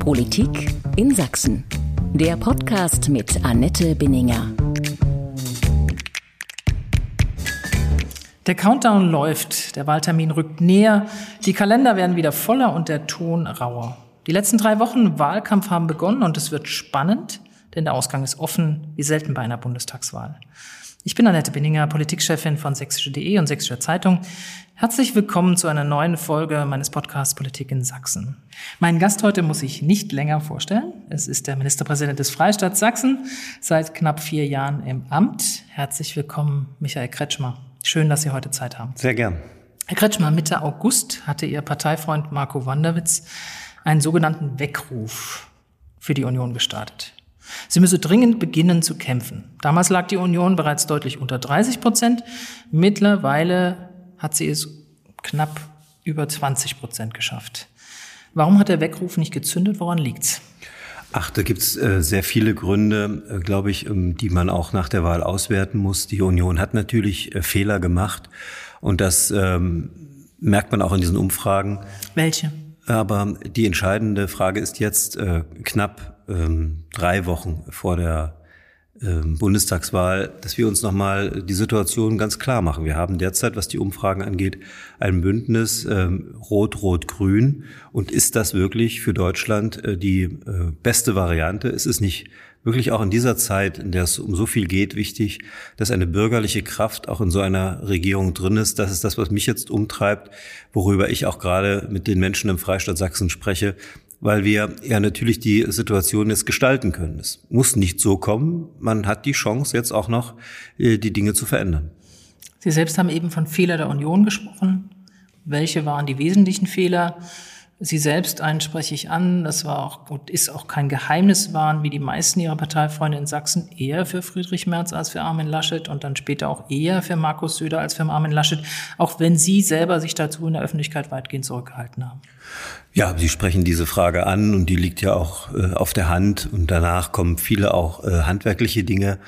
Politik in Sachsen. Der Podcast mit Annette Binninger. Der Countdown läuft, der Wahltermin rückt näher, die Kalender werden wieder voller und der Ton rauer. Die letzten drei Wochen Wahlkampf haben begonnen und es wird spannend, denn der Ausgang ist offen, wie selten bei einer Bundestagswahl. Ich bin Annette Binninger, Politikchefin von sächsische.de und Sächsische Zeitung. Herzlich willkommen zu einer neuen Folge meines Podcasts Politik in Sachsen. Mein Gast heute muss ich nicht länger vorstellen. Es ist der Ministerpräsident des Freistaats Sachsen, seit knapp vier Jahren im Amt. Herzlich willkommen, Michael Kretschmer. Schön, dass Sie heute Zeit haben. Sehr gern. Herr Kretschmer, Mitte August hatte Ihr Parteifreund Marco Wanderwitz einen sogenannten Weckruf für die Union gestartet. Sie müsse dringend beginnen zu kämpfen. Damals lag die Union bereits deutlich unter 30 Prozent. Mittlerweile hat sie es knapp über 20 Prozent geschafft. Warum hat der Weckruf nicht gezündet? Woran liegt's? Ach, da gibt's äh, sehr viele Gründe, äh, glaube ich, ähm, die man auch nach der Wahl auswerten muss. Die Union hat natürlich äh, Fehler gemacht und das ähm, merkt man auch in diesen Umfragen. Welche? Aber die entscheidende Frage ist jetzt äh, knapp ähm, drei Wochen vor der ähm, Bundestagswahl, dass wir uns nochmal die Situation ganz klar machen. Wir haben derzeit, was die Umfragen angeht, ein Bündnis ähm, Rot-Rot-Grün. Und ist das wirklich für Deutschland äh, die äh, beste Variante? Es ist nicht wirklich auch in dieser Zeit, in der es um so viel geht, wichtig, dass eine bürgerliche Kraft auch in so einer Regierung drin ist. Das ist das, was mich jetzt umtreibt, worüber ich auch gerade mit den Menschen im Freistaat Sachsen spreche, weil wir ja natürlich die Situation jetzt gestalten können. Es muss nicht so kommen. Man hat die Chance, jetzt auch noch äh, die Dinge zu verändern. Sie selbst haben eben von Fehler der Union gesprochen. Welche waren die wesentlichen Fehler? Sie selbst einen spreche ich an, das war auch und ist auch kein Geheimnis, waren wie die meisten ihrer Parteifreunde in Sachsen eher für Friedrich Merz als für Armin Laschet und dann später auch eher für Markus Söder als für Armin Laschet, auch wenn Sie selber sich dazu in der Öffentlichkeit weitgehend zurückgehalten haben. Ja, Sie sprechen diese Frage an und die liegt ja auch äh, auf der Hand und danach kommen viele auch äh, handwerkliche Dinge.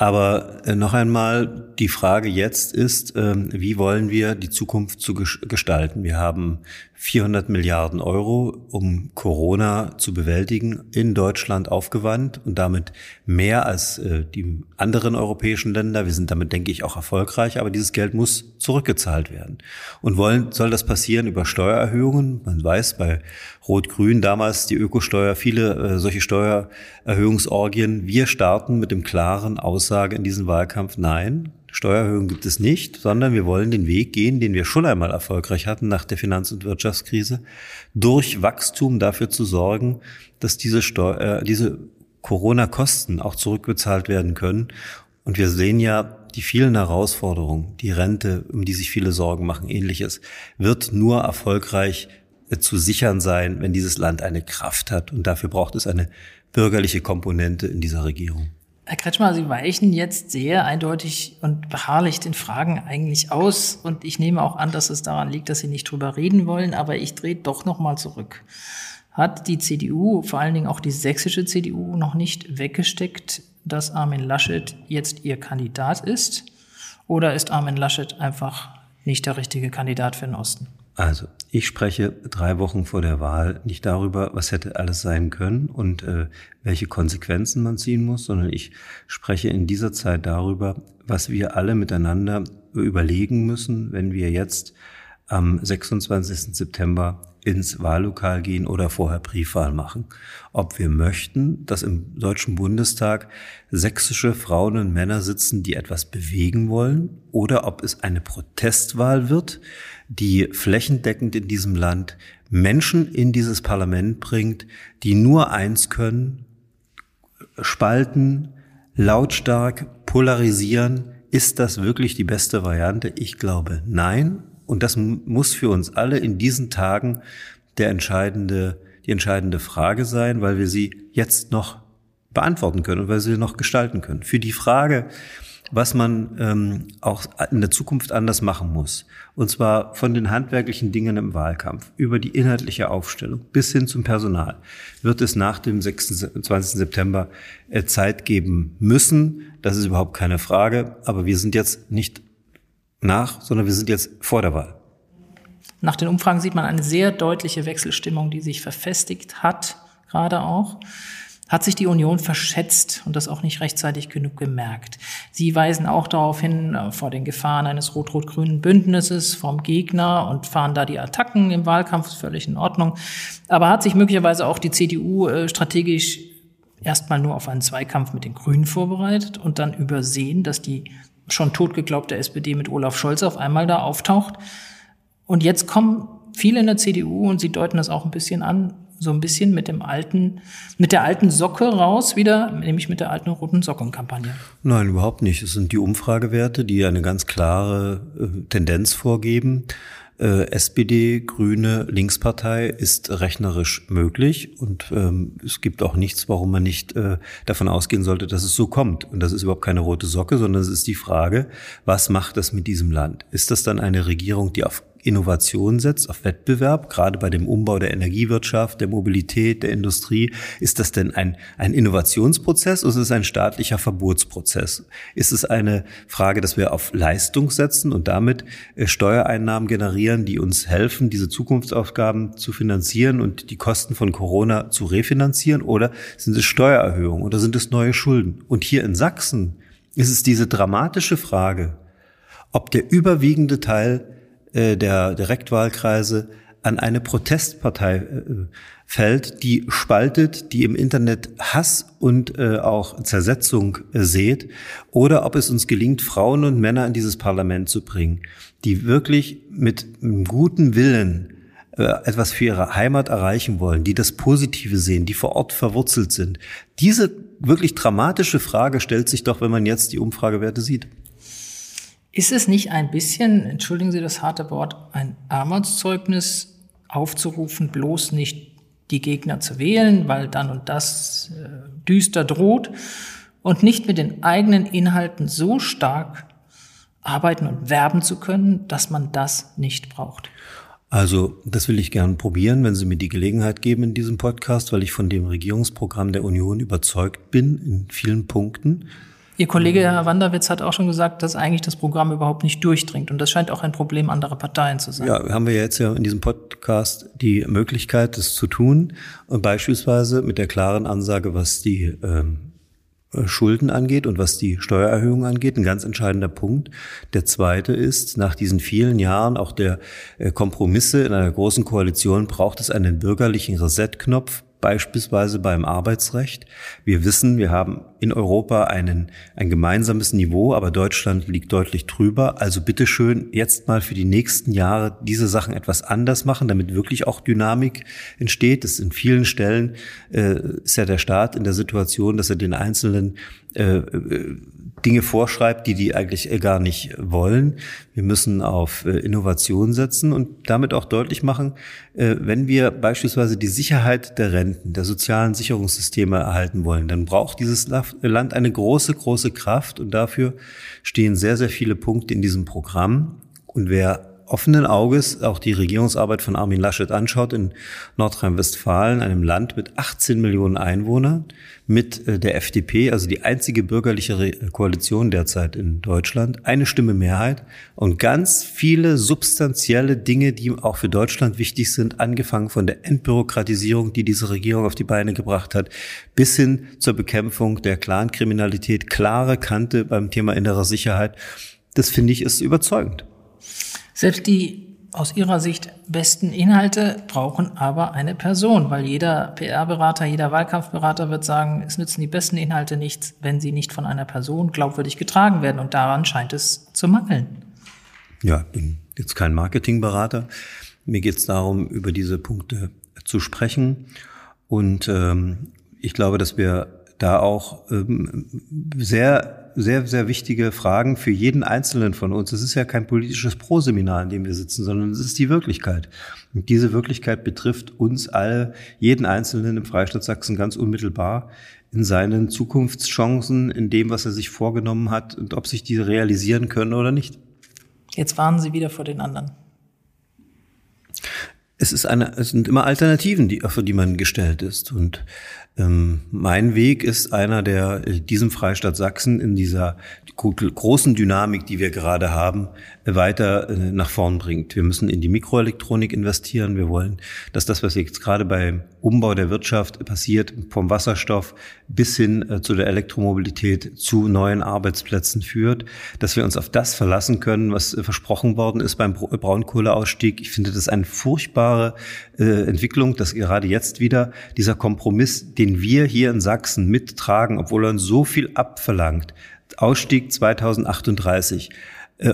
Aber äh, noch einmal, die Frage jetzt ist, ähm, wie wollen wir die Zukunft zu gestalten? Wir haben 400 Milliarden Euro, um Corona zu bewältigen, in Deutschland aufgewandt und damit mehr als äh, die anderen europäischen Länder. Wir sind damit, denke ich, auch erfolgreich, aber dieses Geld muss zurückgezahlt werden. Und wollen, soll das passieren über Steuererhöhungen? Man weiß bei Rot-Grün damals die Ökosteuer, viele äh, solche Steuererhöhungsorgien. Wir starten mit dem klaren Aussage in diesem Wahlkampf, nein, Steuererhöhung gibt es nicht, sondern wir wollen den Weg gehen, den wir schon einmal erfolgreich hatten nach der Finanz- und Wirtschaftskrise, durch Wachstum dafür zu sorgen, dass diese, Steu äh, diese Corona-Kosten auch zurückbezahlt werden können. Und wir sehen ja, die vielen Herausforderungen, die Rente, um die sich viele Sorgen machen, ähnliches, wird nur erfolgreich äh, zu sichern sein, wenn dieses Land eine Kraft hat. Und dafür braucht es eine bürgerliche Komponente in dieser Regierung. Herr Kretschmer, Sie weichen jetzt sehr eindeutig und beharrlich den Fragen eigentlich aus. Und ich nehme auch an, dass es daran liegt, dass Sie nicht drüber reden wollen. Aber ich drehe doch noch mal zurück. Hat die CDU, vor allen Dingen auch die sächsische CDU, noch nicht weggesteckt, dass Armin Laschet jetzt ihr Kandidat ist? Oder ist Armin Laschet einfach nicht der richtige Kandidat für den Osten? Also, ich spreche drei Wochen vor der Wahl nicht darüber, was hätte alles sein können und äh, welche Konsequenzen man ziehen muss, sondern ich spreche in dieser Zeit darüber, was wir alle miteinander überlegen müssen, wenn wir jetzt am 26. September ins Wahllokal gehen oder vorher Briefwahl machen. Ob wir möchten, dass im Deutschen Bundestag sächsische Frauen und Männer sitzen, die etwas bewegen wollen, oder ob es eine Protestwahl wird, die flächendeckend in diesem Land Menschen in dieses Parlament bringt, die nur eins können, spalten, lautstark, polarisieren. Ist das wirklich die beste Variante? Ich glaube nein. Und das muss für uns alle in diesen Tagen der entscheidende, die entscheidende Frage sein, weil wir sie jetzt noch beantworten können und weil wir sie noch gestalten können. Für die Frage, was man ähm, auch in der Zukunft anders machen muss. Und zwar von den handwerklichen Dingen im Wahlkampf über die inhaltliche Aufstellung bis hin zum Personal wird es nach dem 26. September äh, Zeit geben müssen. Das ist überhaupt keine Frage. Aber wir sind jetzt nicht nach, sondern wir sind jetzt vor der Wahl. Nach den Umfragen sieht man eine sehr deutliche Wechselstimmung, die sich verfestigt hat, gerade auch hat sich die Union verschätzt und das auch nicht rechtzeitig genug gemerkt. Sie weisen auch darauf hin, äh, vor den Gefahren eines rot-rot-grünen Bündnisses vom Gegner und fahren da die Attacken im Wahlkampf, völlig in Ordnung. Aber hat sich möglicherweise auch die CDU äh, strategisch erstmal nur auf einen Zweikampf mit den Grünen vorbereitet und dann übersehen, dass die schon totgeglaubte SPD mit Olaf Scholz auf einmal da auftaucht. Und jetzt kommen viele in der CDU und sie deuten das auch ein bisschen an, so ein bisschen mit dem alten, mit der alten Socke raus wieder, nämlich mit der alten roten Sockenkampagne. Nein, überhaupt nicht. Es sind die Umfragewerte, die eine ganz klare äh, Tendenz vorgeben. Äh, SPD, Grüne, Linkspartei ist rechnerisch möglich und ähm, es gibt auch nichts, warum man nicht äh, davon ausgehen sollte, dass es so kommt. Und das ist überhaupt keine rote Socke, sondern es ist die Frage, was macht das mit diesem Land? Ist das dann eine Regierung, die auf Innovation setzt, auf Wettbewerb, gerade bei dem Umbau der Energiewirtschaft, der Mobilität, der Industrie. Ist das denn ein, ein Innovationsprozess oder ist es ein staatlicher Verbotsprozess? Ist es eine Frage, dass wir auf Leistung setzen und damit äh, Steuereinnahmen generieren, die uns helfen, diese Zukunftsaufgaben zu finanzieren und die Kosten von Corona zu refinanzieren? Oder sind es Steuererhöhungen oder sind es neue Schulden? Und hier in Sachsen ist es diese dramatische Frage, ob der überwiegende Teil äh, der Direktwahlkreise an eine Protestpartei äh, fällt, die spaltet, die im Internet Hass und äh, auch Zersetzung sät, oder ob es uns gelingt, Frauen und Männer in dieses Parlament zu bringen, die wirklich mit guten Willen etwas für ihre Heimat erreichen wollen, die das Positive sehen, die vor Ort verwurzelt sind. Diese wirklich dramatische Frage stellt sich doch, wenn man jetzt die Umfragewerte sieht. Ist es nicht ein bisschen, entschuldigen Sie das harte Wort, ein Armutszeugnis aufzurufen, bloß nicht die Gegner zu wählen, weil dann und das äh, düster droht und nicht mit den eigenen Inhalten so stark arbeiten und werben zu können, dass man das nicht braucht? Also, das will ich gern probieren, wenn Sie mir die Gelegenheit geben in diesem Podcast, weil ich von dem Regierungsprogramm der Union überzeugt bin in vielen Punkten. Ihr Kollege Herr Wanderwitz hat auch schon gesagt, dass eigentlich das Programm überhaupt nicht durchdringt. Und das scheint auch ein Problem anderer Parteien zu sein. Ja, haben wir jetzt ja in diesem Podcast die Möglichkeit, das zu tun. Und beispielsweise mit der klaren Ansage, was die ähm, Schulden angeht und was die Steuererhöhung angeht, ein ganz entscheidender Punkt. Der zweite ist, nach diesen vielen Jahren auch der äh, Kompromisse in einer großen Koalition braucht es einen bürgerlichen Reset-Knopf beispielsweise beim Arbeitsrecht. Wir wissen, wir haben in Europa einen, ein gemeinsames Niveau, aber Deutschland liegt deutlich drüber. Also bitteschön jetzt mal für die nächsten Jahre diese Sachen etwas anders machen, damit wirklich auch Dynamik entsteht. Das in vielen Stellen äh, ist ja der Staat in der Situation, dass er den einzelnen äh, äh Dinge vorschreibt, die die eigentlich äh, gar nicht wollen. Wir müssen auf äh, Innovation setzen und damit auch deutlich machen, äh, wenn wir beispielsweise die Sicherheit der Renten, der sozialen Sicherungssysteme erhalten wollen, dann braucht dieses Land eine große, große Kraft und dafür stehen sehr, sehr viele Punkte in diesem Programm. Und wer offenen Auges auch die Regierungsarbeit von Armin Laschet anschaut in Nordrhein-Westfalen, einem Land mit 18 Millionen Einwohnern, mit äh, der FDP, also die einzige bürgerliche Koalition derzeit in Deutschland, eine Stimme Mehrheit und ganz viele substanzielle Dinge, die auch für Deutschland wichtig sind, angefangen von der Entbürokratisierung, die diese Regierung auf die Beine gebracht hat, bis hin zur Bekämpfung der Clankriminalität, klare Kante beim Thema innerer Sicherheit. Das finde ich ist überzeugend. Selbst die aus ihrer Sicht besten Inhalte brauchen aber eine Person, weil jeder PR-Berater, jeder Wahlkampfberater wird sagen, es nützen die besten Inhalte nichts, wenn sie nicht von einer Person glaubwürdig getragen werden. Und daran scheint es zu mangeln. Ja, ich bin jetzt kein Marketingberater. Mir geht es darum, über diese Punkte zu sprechen. Und ähm, ich glaube, dass wir da auch ähm, sehr sehr, sehr wichtige Fragen für jeden Einzelnen von uns. Es ist ja kein politisches Proseminar, in dem wir sitzen, sondern es ist die Wirklichkeit. Und diese Wirklichkeit betrifft uns alle, jeden Einzelnen im Freistaat Sachsen ganz unmittelbar in seinen Zukunftschancen, in dem, was er sich vorgenommen hat und ob sich diese realisieren können oder nicht. Jetzt warnen Sie wieder vor den anderen. Es ist eine, es sind immer Alternativen, die, für die man gestellt ist. Und ähm, mein Weg ist einer, der diesem Freistaat Sachsen in dieser großen Dynamik, die wir gerade haben, weiter äh, nach vorn bringt. Wir müssen in die Mikroelektronik investieren. Wir wollen, dass das, was jetzt gerade bei Umbau der Wirtschaft passiert vom Wasserstoff bis hin äh, zu der Elektromobilität zu neuen Arbeitsplätzen führt, dass wir uns auf das verlassen können, was äh, versprochen worden ist beim Braunkohleausstieg. Ich finde das eine furchtbare Entwicklung, dass gerade jetzt wieder dieser Kompromiss, den wir hier in Sachsen mittragen, obwohl er uns so viel abverlangt, Ausstieg 2038, äh,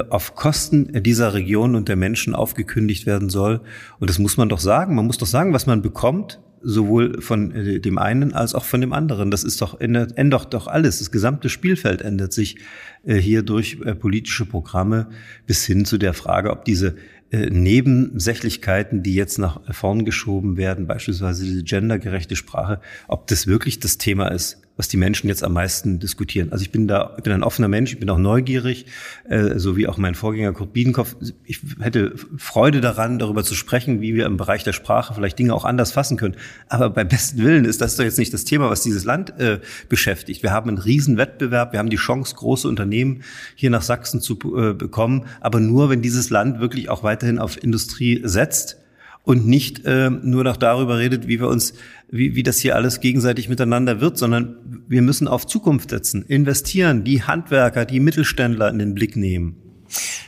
auf Kosten dieser Region und der Menschen aufgekündigt werden soll. Und das muss man doch sagen. Man muss doch sagen, was man bekommt, sowohl von äh, dem einen als auch von dem anderen. Das ist doch, ändert, ändert doch alles. Das gesamte Spielfeld ändert sich äh, hier durch politische Programme bis hin zu der Frage, ob diese Nebensächlichkeiten, die jetzt nach vorn geschoben werden, beispielsweise diese gendergerechte Sprache, ob das wirklich das Thema ist was die Menschen jetzt am meisten diskutieren. Also ich bin da, ich bin ein offener Mensch, ich bin auch neugierig, äh, so wie auch mein Vorgänger Kurt Biedenkopf. Ich hätte Freude daran, darüber zu sprechen, wie wir im Bereich der Sprache vielleicht Dinge auch anders fassen können. Aber beim besten Willen ist das doch jetzt nicht das Thema, was dieses Land äh, beschäftigt. Wir haben einen riesen Wettbewerb, wir haben die Chance, große Unternehmen hier nach Sachsen zu äh, bekommen, aber nur, wenn dieses Land wirklich auch weiterhin auf Industrie setzt und nicht äh, nur noch darüber redet, wie wir uns, wie, wie das hier alles gegenseitig miteinander wird, sondern wir müssen auf Zukunft setzen, investieren, die Handwerker, die Mittelständler in den Blick nehmen.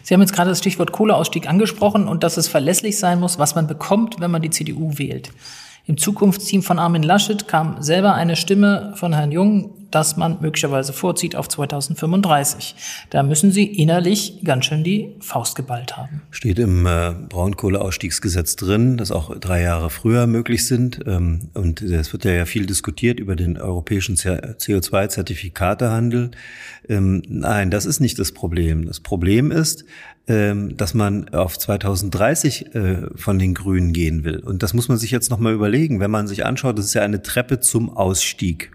Sie haben jetzt gerade das Stichwort Kohleausstieg angesprochen und dass es verlässlich sein muss, was man bekommt, wenn man die CDU wählt. Im Zukunftsteam von Armin Laschet kam selber eine Stimme von Herrn Jung, dass man möglicherweise vorzieht auf 2035. Da müssen Sie innerlich ganz schön die Faust geballt haben. Steht im äh, Braunkohleausstiegsgesetz drin, dass auch drei Jahre früher möglich sind. Ähm, und es wird ja viel diskutiert über den europäischen CO2-Zertifikatehandel. Ähm, nein, das ist nicht das Problem. Das Problem ist, dass man auf 2030 äh, von den Grünen gehen will. Und das muss man sich jetzt nochmal überlegen, wenn man sich anschaut, das ist ja eine Treppe zum Ausstieg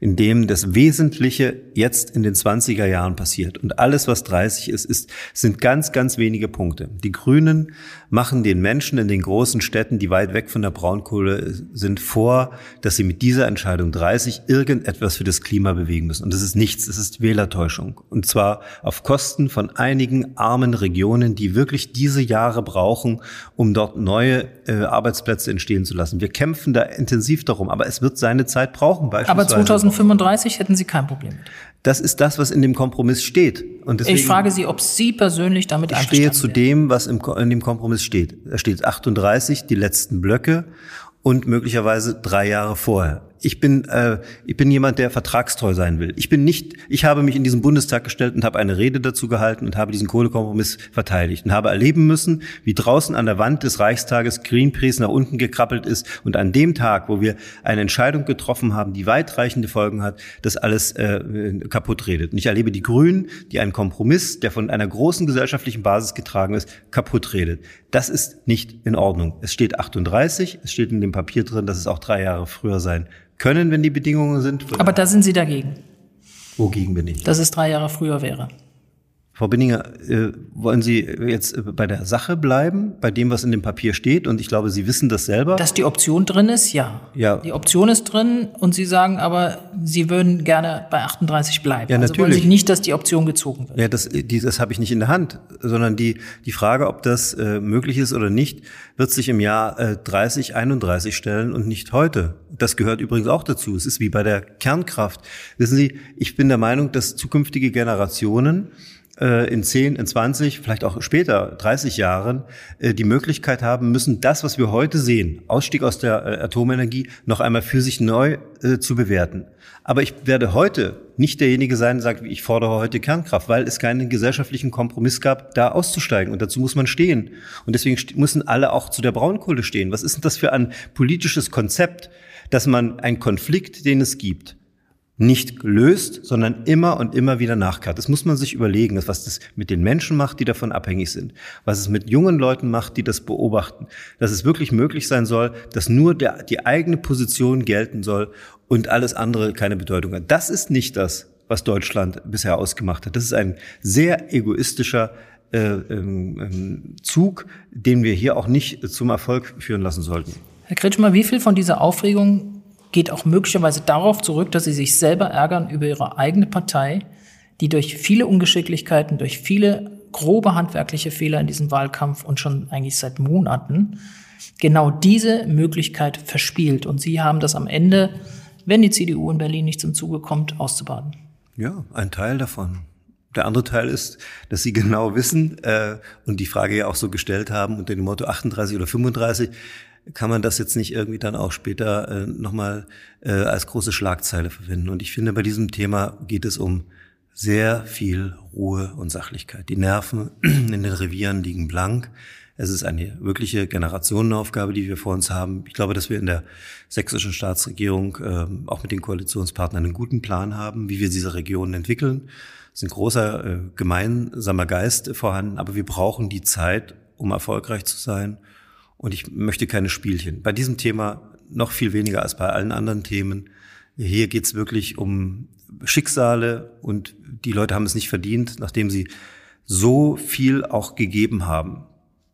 in dem das Wesentliche jetzt in den 20er Jahren passiert. Und alles, was 30 ist, ist, sind ganz, ganz wenige Punkte. Die Grünen machen den Menschen in den großen Städten, die weit weg von der Braunkohle sind, vor, dass sie mit dieser Entscheidung 30 irgendetwas für das Klima bewegen müssen. Und das ist nichts, es ist Wählertäuschung. Und zwar auf Kosten von einigen armen Regionen, die wirklich diese Jahre brauchen, um dort neue äh, Arbeitsplätze entstehen zu lassen. Wir kämpfen da intensiv darum, aber es wird seine Zeit brauchen. Beispielsweise. Aber 2035 hätten Sie kein Problem mit. Das ist das, was in dem Kompromiss steht. Und deswegen, ich frage Sie, ob Sie persönlich damit einverstanden sind. Ich stehe zu dem, was im, in dem Kompromiss steht. Da steht 38, die letzten Blöcke und möglicherweise drei Jahre vorher ich bin, äh, ich bin jemand, der vertragstreu sein will. Ich bin nicht, ich habe mich in diesen Bundestag gestellt und habe eine Rede dazu gehalten und habe diesen Kohlekompromiss verteidigt und habe erleben müssen, wie draußen an der Wand des Reichstages Greenpeace nach unten gekrabbelt ist und an dem Tag, wo wir eine Entscheidung getroffen haben, die weitreichende Folgen hat, das alles äh, kaputt redet. Und ich erlebe die Grünen, die einen Kompromiss, der von einer großen gesellschaftlichen Basis getragen ist, kaputt redet. Das ist nicht in Ordnung. Es steht 38, es steht in dem Papier drin, dass es auch drei Jahre früher sein können, wenn die Bedingungen sind. Aber da sind Sie dagegen. Wogegen bin ich? Dass es drei Jahre früher wäre. Frau Binninger, äh, wollen Sie jetzt äh, bei der Sache bleiben, bei dem, was in dem Papier steht? Und ich glaube, Sie wissen das selber. Dass die Option drin ist, ja. ja. Die Option ist drin und Sie sagen aber, Sie würden gerne bei 38 bleiben. Ja, also natürlich. wollen Sie nicht, dass die Option gezogen wird. Ja, das, die, das habe ich nicht in der Hand, sondern die, die Frage, ob das äh, möglich ist oder nicht, wird sich im Jahr äh, 30, 31 stellen und nicht heute. Das gehört übrigens auch dazu. Es ist wie bei der Kernkraft. Wissen Sie, ich bin der Meinung, dass zukünftige Generationen in 10, in 20, vielleicht auch später, 30 Jahren, äh, die Möglichkeit haben müssen, das, was wir heute sehen, Ausstieg aus der äh, Atomenergie, noch einmal für sich neu zu bewerten. Aber ich werde heute nicht derjenige sein, der sagt, ich fordere heute Kernkraft, weil es keinen gesellschaftlichen Kompromiss gab, da auszusteigen. Und dazu muss man stehen. Und deswegen müssen alle auch zu der Braunkohle stehen. Was ist denn das für ein politisches Konzept, dass man einen Konflikt, den es gibt, nicht löst, sondern immer und immer wieder nachkehrt. Das muss man sich überlegen, was das mit den Menschen macht, die davon abhängig sind, was es mit jungen Leuten macht, die das beobachten, dass es wirklich möglich sein soll, dass nur der, die eigene Position gelten soll und alles andere keine Bedeutung hat. Das ist nicht das, was Deutschland bisher ausgemacht hat. Das ist ein sehr egoistischer äh, ähm, ähm Zug, den wir hier auch nicht zum Erfolg führen lassen sollten. Herr Kretschmer, wie viel von dieser Aufregung geht auch möglicherweise darauf zurück, dass sie sich selber ärgern über ihre eigene Partei, die durch viele Ungeschicklichkeiten, durch viele grobe handwerkliche Fehler in diesem Wahlkampf und schon eigentlich seit Monaten genau diese Möglichkeit verspielt. Und Sie haben das am Ende, wenn die CDU in Berlin nicht zum Zuge kommt, auszubaden. Ja, ein Teil davon. Der andere Teil ist, dass Sie genau wissen äh, und die Frage ja auch so gestellt haben unter dem Motto 38 oder 35, kann man das jetzt nicht irgendwie dann auch später äh, nochmal äh, als große Schlagzeile verwenden. Und ich finde, bei diesem Thema geht es um sehr viel Ruhe und Sachlichkeit. Die Nerven in den Revieren liegen blank. Es ist eine wirkliche Generationenaufgabe, die wir vor uns haben. Ich glaube, dass wir in der sächsischen Staatsregierung äh, auch mit den Koalitionspartnern einen guten Plan haben, wie wir diese Regionen entwickeln. Es ist ein großer äh, gemeinsamer Geist vorhanden, aber wir brauchen die Zeit, um erfolgreich zu sein. Und ich möchte keine Spielchen. Bei diesem Thema noch viel weniger als bei allen anderen Themen. Hier geht es wirklich um Schicksale und die Leute haben es nicht verdient, nachdem sie so viel auch gegeben haben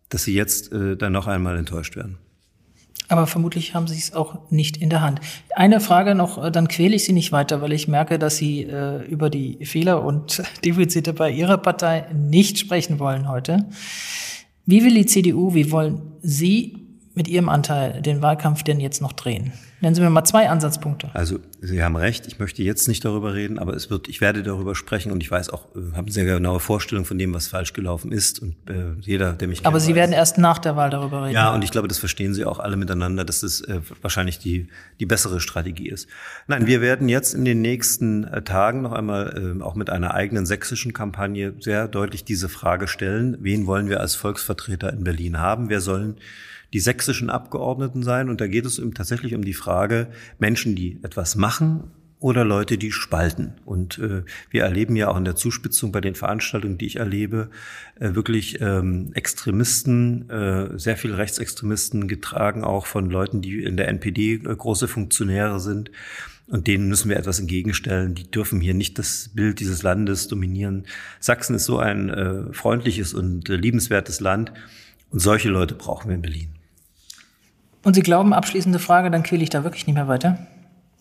dass sie jetzt äh, dann noch einmal enttäuscht werden. Aber vermutlich haben Sie es auch nicht in der Hand. Eine Frage noch, äh, dann quäle ich Sie nicht weiter, weil ich merke, dass Sie äh, über die Fehler und Defizite bei Ihrer Partei nicht sprechen wollen heute. Wie will die CDU, wie wollen Sie mit Ihrem Anteil den Wahlkampf denn jetzt noch drehen? Nennen Sie mir mal zwei Ansatzpunkte. Also Sie haben recht, ich möchte jetzt nicht darüber reden, aber es wird, ich werde darüber sprechen und ich weiß auch, äh, habe eine sehr genaue Vorstellung von dem, was falsch gelaufen ist und äh, jeder, der mich kennt, Aber Sie weiß. werden erst nach der Wahl darüber reden. Ja, und ich glaube, das verstehen Sie auch alle miteinander, dass das äh, wahrscheinlich die die bessere Strategie ist. Nein, wir werden jetzt in den nächsten äh, Tagen noch einmal äh, auch mit einer eigenen sächsischen Kampagne sehr deutlich diese Frage stellen: Wen wollen wir als Volksvertreter in Berlin haben? Wer sollen die sächsischen Abgeordneten sein. Und da geht es tatsächlich um die Frage, Menschen, die etwas machen oder Leute, die spalten. Und äh, wir erleben ja auch in der Zuspitzung bei den Veranstaltungen, die ich erlebe, äh, wirklich ähm, Extremisten, äh, sehr viele Rechtsextremisten getragen, auch von Leuten, die in der NPD äh, große Funktionäre sind. Und denen müssen wir etwas entgegenstellen. Die dürfen hier nicht das Bild dieses Landes dominieren. Sachsen ist so ein äh, freundliches und äh, liebenswertes Land. Und solche Leute brauchen wir in Berlin. Und Sie glauben, abschließende Frage, dann quäle ich da wirklich nicht mehr weiter,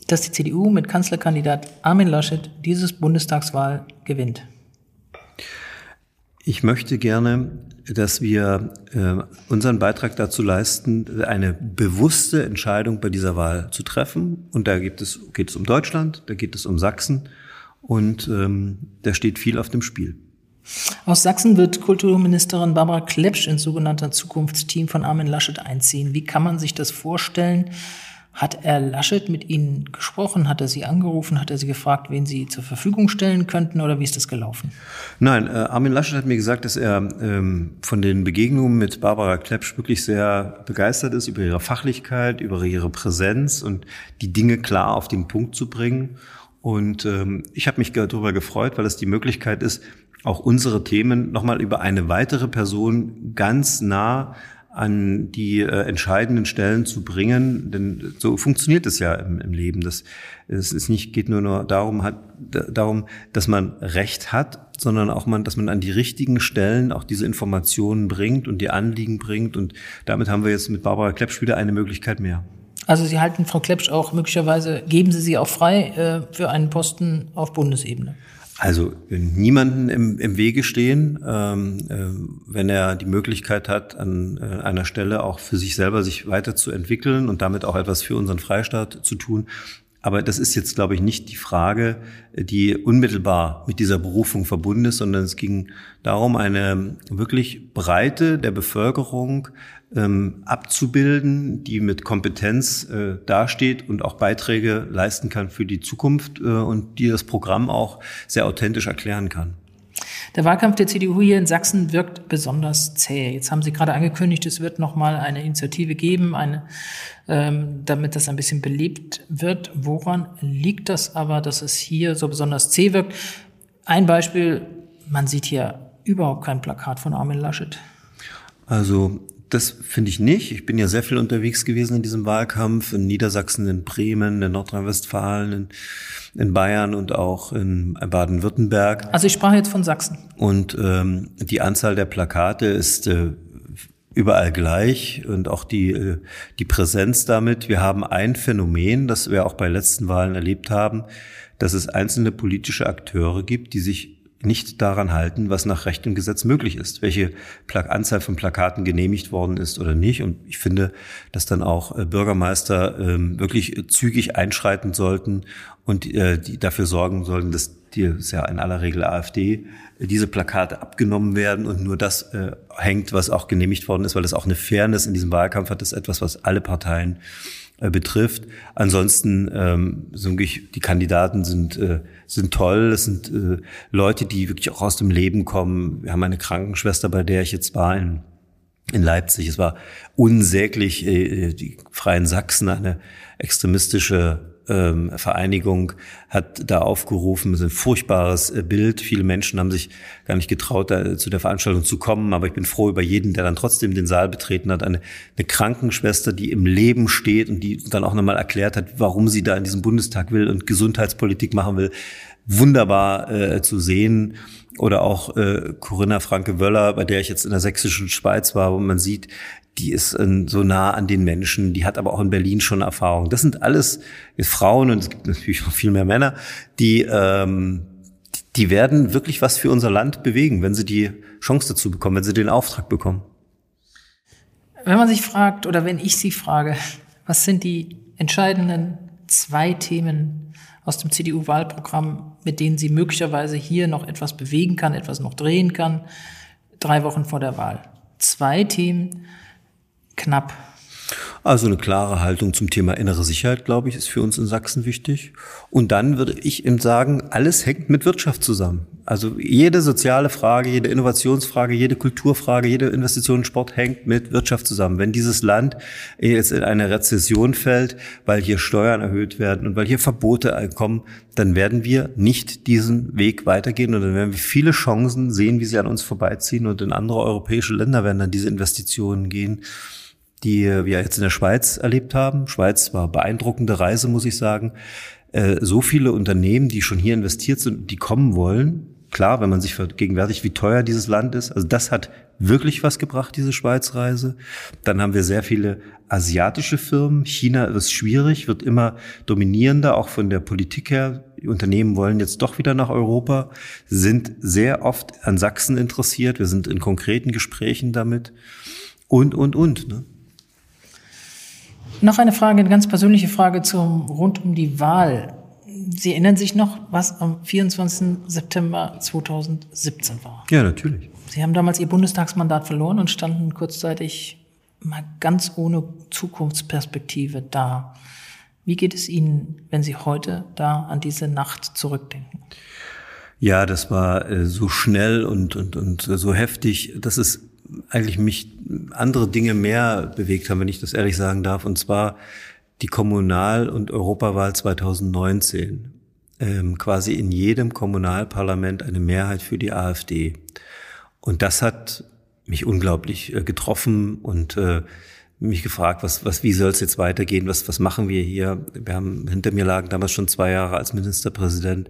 dass die CDU mit Kanzlerkandidat Armin Laschet dieses Bundestagswahl gewinnt? Ich möchte gerne, dass wir äh, unseren Beitrag dazu leisten, eine bewusste Entscheidung bei dieser Wahl zu treffen. Und da geht es, geht es um Deutschland, da geht es um Sachsen und ähm, da steht viel auf dem Spiel. Aus Sachsen wird Kulturministerin Barbara Klepsch ins sogenannte Zukunftsteam von Armin Laschet einziehen. Wie kann man sich das vorstellen? Hat er Laschet mit Ihnen gesprochen? Hat er Sie angerufen? Hat er Sie gefragt, wen Sie zur Verfügung stellen könnten? Oder wie ist das gelaufen? Nein, äh, Armin Laschet hat mir gesagt, dass er ähm, von den Begegnungen mit Barbara Klepsch wirklich sehr begeistert ist über ihre Fachlichkeit, über ihre Präsenz und die Dinge klar auf den Punkt zu bringen. Und ähm, ich habe mich darüber gefreut, weil es die Möglichkeit ist, auch unsere Themen nochmal über eine weitere Person ganz nah an die äh, entscheidenden Stellen zu bringen, denn so funktioniert es ja im, im Leben. Das, es ist nicht geht nur, nur darum, hat, darum, dass man Recht hat, sondern auch man, dass man an die richtigen Stellen auch diese Informationen bringt und die Anliegen bringt. Und damit haben wir jetzt mit Barbara Kleppsch wieder eine Möglichkeit mehr. Also Sie halten Frau Kleppsch auch möglicherweise, geben Sie sie auch frei äh, für einen Posten auf Bundesebene? Also niemanden im, im Wege stehen, ähm, äh, wenn er die Möglichkeit hat, an äh, einer Stelle auch für sich selber sich weiterzuentwickeln und damit auch etwas für unseren Freistaat zu tun. Aber das ist jetzt, glaube ich, nicht die Frage, die unmittelbar mit dieser Berufung verbunden ist, sondern es ging darum, eine wirklich Breite der Bevölkerung ähm, abzubilden, die mit Kompetenz äh, dasteht und auch Beiträge leisten kann für die Zukunft äh, und die das Programm auch sehr authentisch erklären kann. Der Wahlkampf der CDU hier in Sachsen wirkt besonders zäh. Jetzt haben Sie gerade angekündigt, es wird noch mal eine Initiative geben, eine, ähm, damit das ein bisschen belebt wird. Woran liegt das aber, dass es hier so besonders zäh wirkt? Ein Beispiel, man sieht hier überhaupt kein Plakat von Armin Laschet. Also das finde ich nicht. Ich bin ja sehr viel unterwegs gewesen in diesem Wahlkampf, in Niedersachsen, in Bremen, in Nordrhein-Westfalen, in, in, Bayern und auch in Baden-Württemberg. Also ich sprach jetzt von Sachsen. Und ähm, die Anzahl der Plakate ist äh, überall gleich und auch die, äh, die Präsenz damit. Wir haben ein Phänomen, das wir auch bei letzten Wahlen erlebt haben, dass es einzelne politische Akteure gibt, die sich nicht daran halten, was nach Recht und Gesetz möglich ist, welche Anzahl von Plakaten genehmigt worden ist oder nicht. Und ich finde, dass dann auch äh, Bürgermeister ähm, wirklich zügig einschreiten sollten und äh, die dafür sorgen sollten, dass die ist ja in aller Regel AfD, diese Plakate abgenommen werden und nur das äh, hängt, was auch genehmigt worden ist, weil es auch eine Fairness in diesem Wahlkampf hat. Das ist etwas, was alle Parteien betrifft. Ansonsten ähm, so wirklich, die Kandidaten sind äh, sind toll. Es sind äh, Leute, die wirklich auch aus dem Leben kommen. Wir haben eine Krankenschwester, bei der ich jetzt war in in Leipzig. Es war unsäglich, äh, die Freien Sachsen, eine extremistische ähm, Vereinigung hat da aufgerufen, es ist ein furchtbares äh, Bild. Viele Menschen haben sich gar nicht getraut, da, zu der Veranstaltung zu kommen, aber ich bin froh über jeden, der dann trotzdem den Saal betreten hat. Eine, eine Krankenschwester, die im Leben steht und die dann auch nochmal erklärt hat, warum sie da in diesem Bundestag will und Gesundheitspolitik machen will. Wunderbar äh, zu sehen oder auch äh, Corinna Franke-Wöller, bei der ich jetzt in der sächsischen Schweiz war, wo man sieht, die ist äh, so nah an den Menschen, die hat aber auch in Berlin schon Erfahrung. Das sind alles Frauen und es gibt natürlich noch viel mehr Männer, die ähm, die werden wirklich was für unser Land bewegen, wenn sie die Chance dazu bekommen, wenn sie den Auftrag bekommen. Wenn man sich fragt oder wenn ich Sie frage, was sind die entscheidenden zwei Themen aus dem CDU-Wahlprogramm, mit denen sie möglicherweise hier noch etwas bewegen kann, etwas noch drehen kann, drei Wochen vor der Wahl. Zwei Themen, knapp. Also eine klare Haltung zum Thema innere Sicherheit, glaube ich, ist für uns in Sachsen wichtig. Und dann würde ich eben sagen, alles hängt mit Wirtschaft zusammen. Also jede soziale Frage, jede Innovationsfrage, jede Kulturfrage, jede Investition in Sport hängt mit Wirtschaft zusammen. Wenn dieses Land jetzt in eine Rezession fällt, weil hier Steuern erhöht werden und weil hier Verbote kommen, dann werden wir nicht diesen Weg weitergehen und dann werden wir viele Chancen sehen, wie sie an uns vorbeiziehen und in andere europäische Länder werden dann diese Investitionen gehen die wir jetzt in der Schweiz erlebt haben. Schweiz war beeindruckende Reise, muss ich sagen. Äh, so viele Unternehmen, die schon hier investiert sind, die kommen wollen. Klar, wenn man sich vergegenwärtigt, wie teuer dieses Land ist. Also das hat wirklich was gebracht, diese Schweizreise. Dann haben wir sehr viele asiatische Firmen. China ist schwierig, wird immer dominierender, auch von der Politik her. Die Unternehmen wollen jetzt doch wieder nach Europa, sind sehr oft an Sachsen interessiert. Wir sind in konkreten Gesprächen damit. Und, und, und. Ne? Noch eine Frage, eine ganz persönliche Frage zum, rund um die Wahl. Sie erinnern sich noch, was am 24. September 2017 war? Ja, natürlich. Sie haben damals Ihr Bundestagsmandat verloren und standen kurzzeitig mal ganz ohne Zukunftsperspektive da. Wie geht es Ihnen, wenn Sie heute da an diese Nacht zurückdenken? Ja, das war äh, so schnell und, und, und so heftig, dass es eigentlich mich andere Dinge mehr bewegt haben, wenn ich das ehrlich sagen darf, und zwar die Kommunal- und Europawahl 2019. Ähm, quasi in jedem Kommunalparlament eine Mehrheit für die AfD. Und das hat mich unglaublich äh, getroffen und äh, mich gefragt, was, was, wie soll es jetzt weitergehen? Was, was machen wir hier? Wir haben hinter mir lagen damals schon zwei Jahre als Ministerpräsident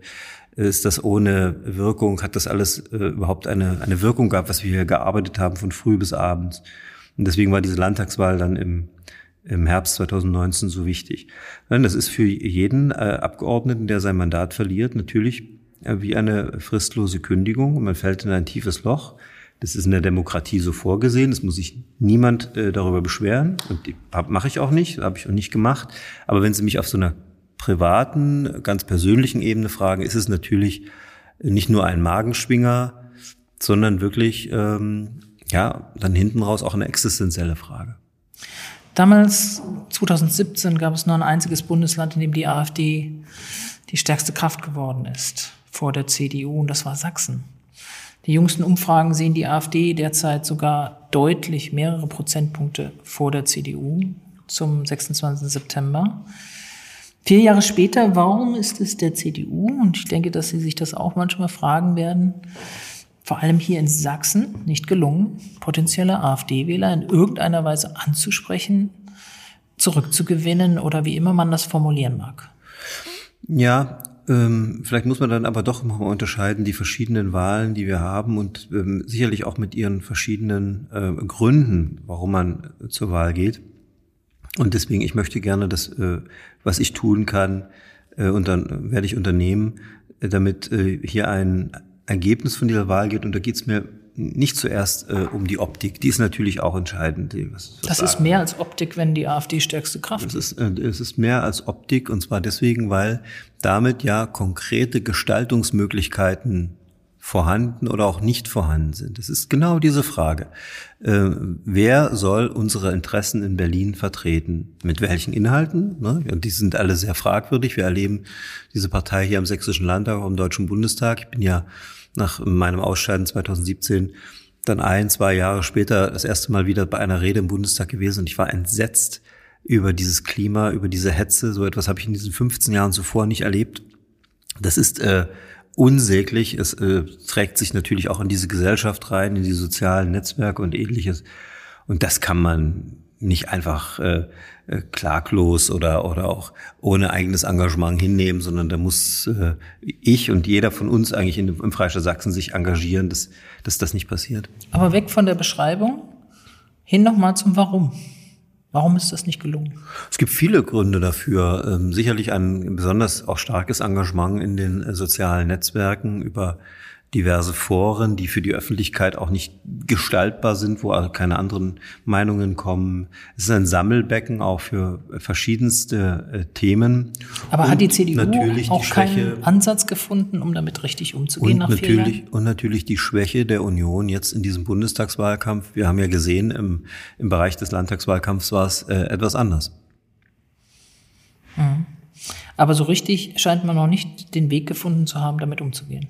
ist das ohne Wirkung, hat das alles äh, überhaupt eine, eine Wirkung gehabt, was wir hier gearbeitet haben von früh bis abends. Und deswegen war diese Landtagswahl dann im, im Herbst 2019 so wichtig. Das ist für jeden äh, Abgeordneten, der sein Mandat verliert, natürlich äh, wie eine fristlose Kündigung man fällt in ein tiefes Loch. Das ist in der Demokratie so vorgesehen. Es muss sich niemand äh, darüber beschweren. Und mache ich auch nicht, habe ich auch nicht gemacht. Aber wenn Sie mich auf so einer privaten, ganz persönlichen Ebene fragen, ist es natürlich nicht nur ein Magenschwinger, sondern wirklich, ähm, ja, dann hinten raus auch eine existenzielle Frage. Damals, 2017, gab es nur ein einziges Bundesland, in dem die AfD die stärkste Kraft geworden ist, vor der CDU, und das war Sachsen. Die jüngsten Umfragen sehen die AfD derzeit sogar deutlich mehrere Prozentpunkte vor der CDU zum 26. September. Vier Jahre später, warum ist es der CDU? Und ich denke, dass Sie sich das auch manchmal fragen werden. Vor allem hier in Sachsen nicht gelungen, potenzielle AfD-Wähler in irgendeiner Weise anzusprechen, zurückzugewinnen oder wie immer man das formulieren mag. Ja, ähm, vielleicht muss man dann aber doch mal unterscheiden, die verschiedenen Wahlen, die wir haben und ähm, sicherlich auch mit ihren verschiedenen äh, Gründen, warum man zur Wahl geht. Und deswegen, ich möchte gerne das, äh, was ich tun kann, äh, und dann werde ich unternehmen, äh, damit hier ein, Ergebnis von dieser Wahl geht. Und da geht es mir nicht zuerst äh, um die Optik. Die ist natürlich auch entscheidend. Das ist mehr als Optik, wenn die AfD stärkste Kraft ist. Äh, es ist mehr als Optik und zwar deswegen, weil damit ja konkrete Gestaltungsmöglichkeiten vorhanden oder auch nicht vorhanden sind. Es ist genau diese Frage. Äh, wer soll unsere Interessen in Berlin vertreten? Mit welchen Inhalten? Ne? Und die sind alle sehr fragwürdig. Wir erleben diese Partei hier im Sächsischen Landtag, auch im Deutschen Bundestag. Ich bin ja nach meinem Ausscheiden 2017 dann ein, zwei Jahre später das erste Mal wieder bei einer Rede im Bundestag gewesen und ich war entsetzt über dieses Klima, über diese Hetze. So etwas habe ich in diesen 15 Jahren zuvor nicht erlebt. Das ist äh, unsäglich. Es äh, trägt sich natürlich auch in diese Gesellschaft rein, in die sozialen Netzwerke und ähnliches. Und das kann man nicht einfach äh, äh, klaglos oder, oder auch ohne eigenes Engagement hinnehmen, sondern da muss äh, ich und jeder von uns eigentlich in, im Freistaat Sachsen sich engagieren, dass, dass das nicht passiert. Aber weg von der Beschreibung, hin nochmal zum Warum. Warum ist das nicht gelungen? Es gibt viele Gründe dafür. Ähm, sicherlich ein besonders auch starkes Engagement in den äh, sozialen Netzwerken über diverse Foren, die für die Öffentlichkeit auch nicht gestaltbar sind, wo also keine anderen Meinungen kommen. Es ist ein Sammelbecken auch für verschiedenste äh, Themen. Aber und hat die CDU auch die keinen Ansatz gefunden, um damit richtig umzugehen und nach natürlich, Und natürlich die Schwäche der Union jetzt in diesem Bundestagswahlkampf. Wir haben ja gesehen, im, im Bereich des Landtagswahlkampfs war es äh, etwas anders. Mhm. Aber so richtig scheint man noch nicht den Weg gefunden zu haben, damit umzugehen.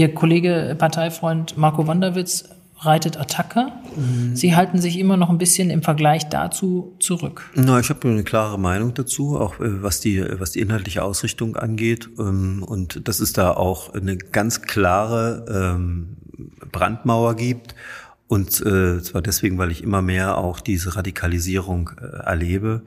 Ihr Kollege, Parteifreund Marco Wanderwitz reitet Attacke. Mhm. Sie halten sich immer noch ein bisschen im Vergleich dazu zurück. Na, ich habe eine klare Meinung dazu, auch äh, was die, was die inhaltliche Ausrichtung angeht. Ähm, und dass es da auch eine ganz klare ähm, Brandmauer gibt. Und äh, zwar deswegen, weil ich immer mehr auch diese Radikalisierung äh, erlebe.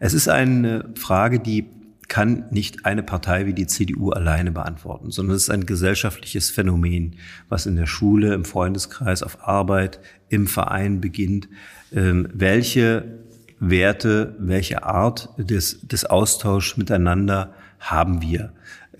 Es ist eine Frage, die kann nicht eine Partei wie die CDU alleine beantworten, sondern es ist ein gesellschaftliches Phänomen, was in der Schule, im Freundeskreis, auf Arbeit, im Verein beginnt. Ähm, welche Werte, welche Art des, des Austauschs miteinander haben wir?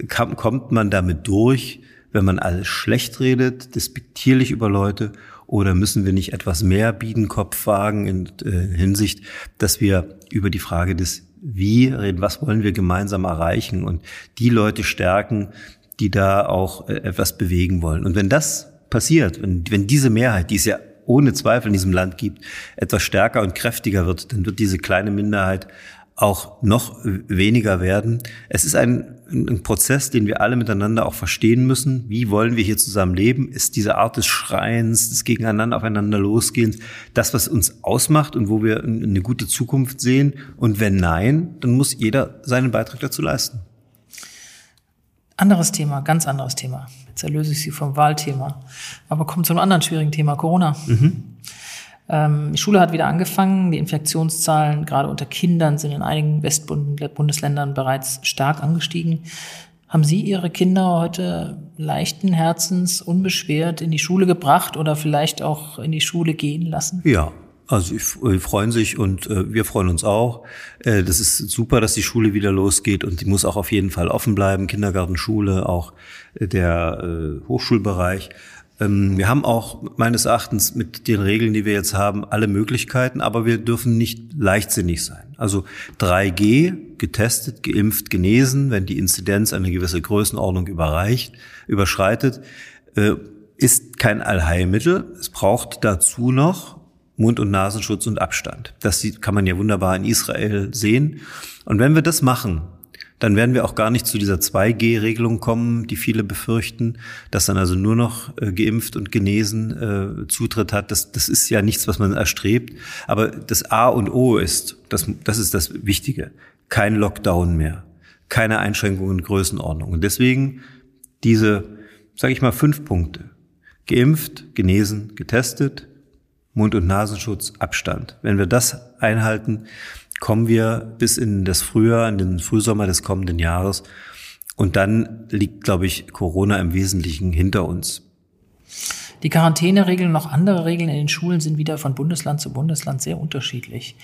kommt man damit durch, wenn man alles schlecht redet, despektierlich über Leute oder müssen wir nicht etwas mehr Biedenkopf wagen in äh, Hinsicht, dass wir über die Frage des wie reden, was wollen wir gemeinsam erreichen und die Leute stärken, die da auch äh, etwas bewegen wollen. Und wenn das passiert, wenn, wenn diese Mehrheit, die es ja ohne Zweifel in diesem Land gibt, etwas stärker und kräftiger wird, dann wird diese kleine Minderheit auch noch weniger werden. Es ist ein, ein, Prozess, den wir alle miteinander auch verstehen müssen. Wie wollen wir hier zusammen leben? Ist diese Art des Schreins, des Gegeneinander aufeinander losgehens, das, was uns ausmacht und wo wir eine gute Zukunft sehen? Und wenn nein, dann muss jeder seinen Beitrag dazu leisten. Anderes Thema, ganz anderes Thema. Jetzt erlöse ich Sie vom Wahlthema. Aber kommt zu einem anderen schwierigen Thema, Corona. Mhm. Ähm, die Schule hat wieder angefangen. Die Infektionszahlen, gerade unter Kindern, sind in einigen Westbundesländern bereits stark angestiegen. Haben Sie Ihre Kinder heute leichten Herzens, unbeschwert in die Schule gebracht oder vielleicht auch in die Schule gehen lassen? Ja, also die freuen sich und äh, wir freuen uns auch. Äh, das ist super, dass die Schule wieder losgeht und die muss auch auf jeden Fall offen bleiben. Kindergarten, Schule, auch der äh, Hochschulbereich. Ähm, wir haben auch meines Erachtens mit den Regeln, die wir jetzt haben, alle Möglichkeiten, aber wir dürfen nicht leichtsinnig sein. Also 3G, getestet, geimpft, genesen, wenn die Inzidenz eine gewisse Größenordnung überreicht, überschreitet, äh, ist kein Allheilmittel. Es braucht dazu noch Mund- und Nasenschutz und Abstand. Das kann man ja wunderbar in Israel sehen. Und wenn wir das machen, dann werden wir auch gar nicht zu dieser 2G-Regelung kommen, die viele befürchten, dass dann also nur noch äh, geimpft und genesen äh, Zutritt hat. Das, das ist ja nichts, was man erstrebt. Aber das A und O ist, das, das ist das Wichtige, kein Lockdown mehr, keine Einschränkungen in Größenordnung. Und deswegen diese, sage ich mal, fünf Punkte. Geimpft, genesen, getestet, Mund- und Nasenschutz, Abstand. Wenn wir das einhalten, kommen wir bis in das Frühjahr, in den Frühsommer des kommenden Jahres. Und dann liegt, glaube ich, Corona im Wesentlichen hinter uns. Die Quarantäneregeln und noch andere Regeln in den Schulen sind wieder von Bundesland zu Bundesland sehr unterschiedlich.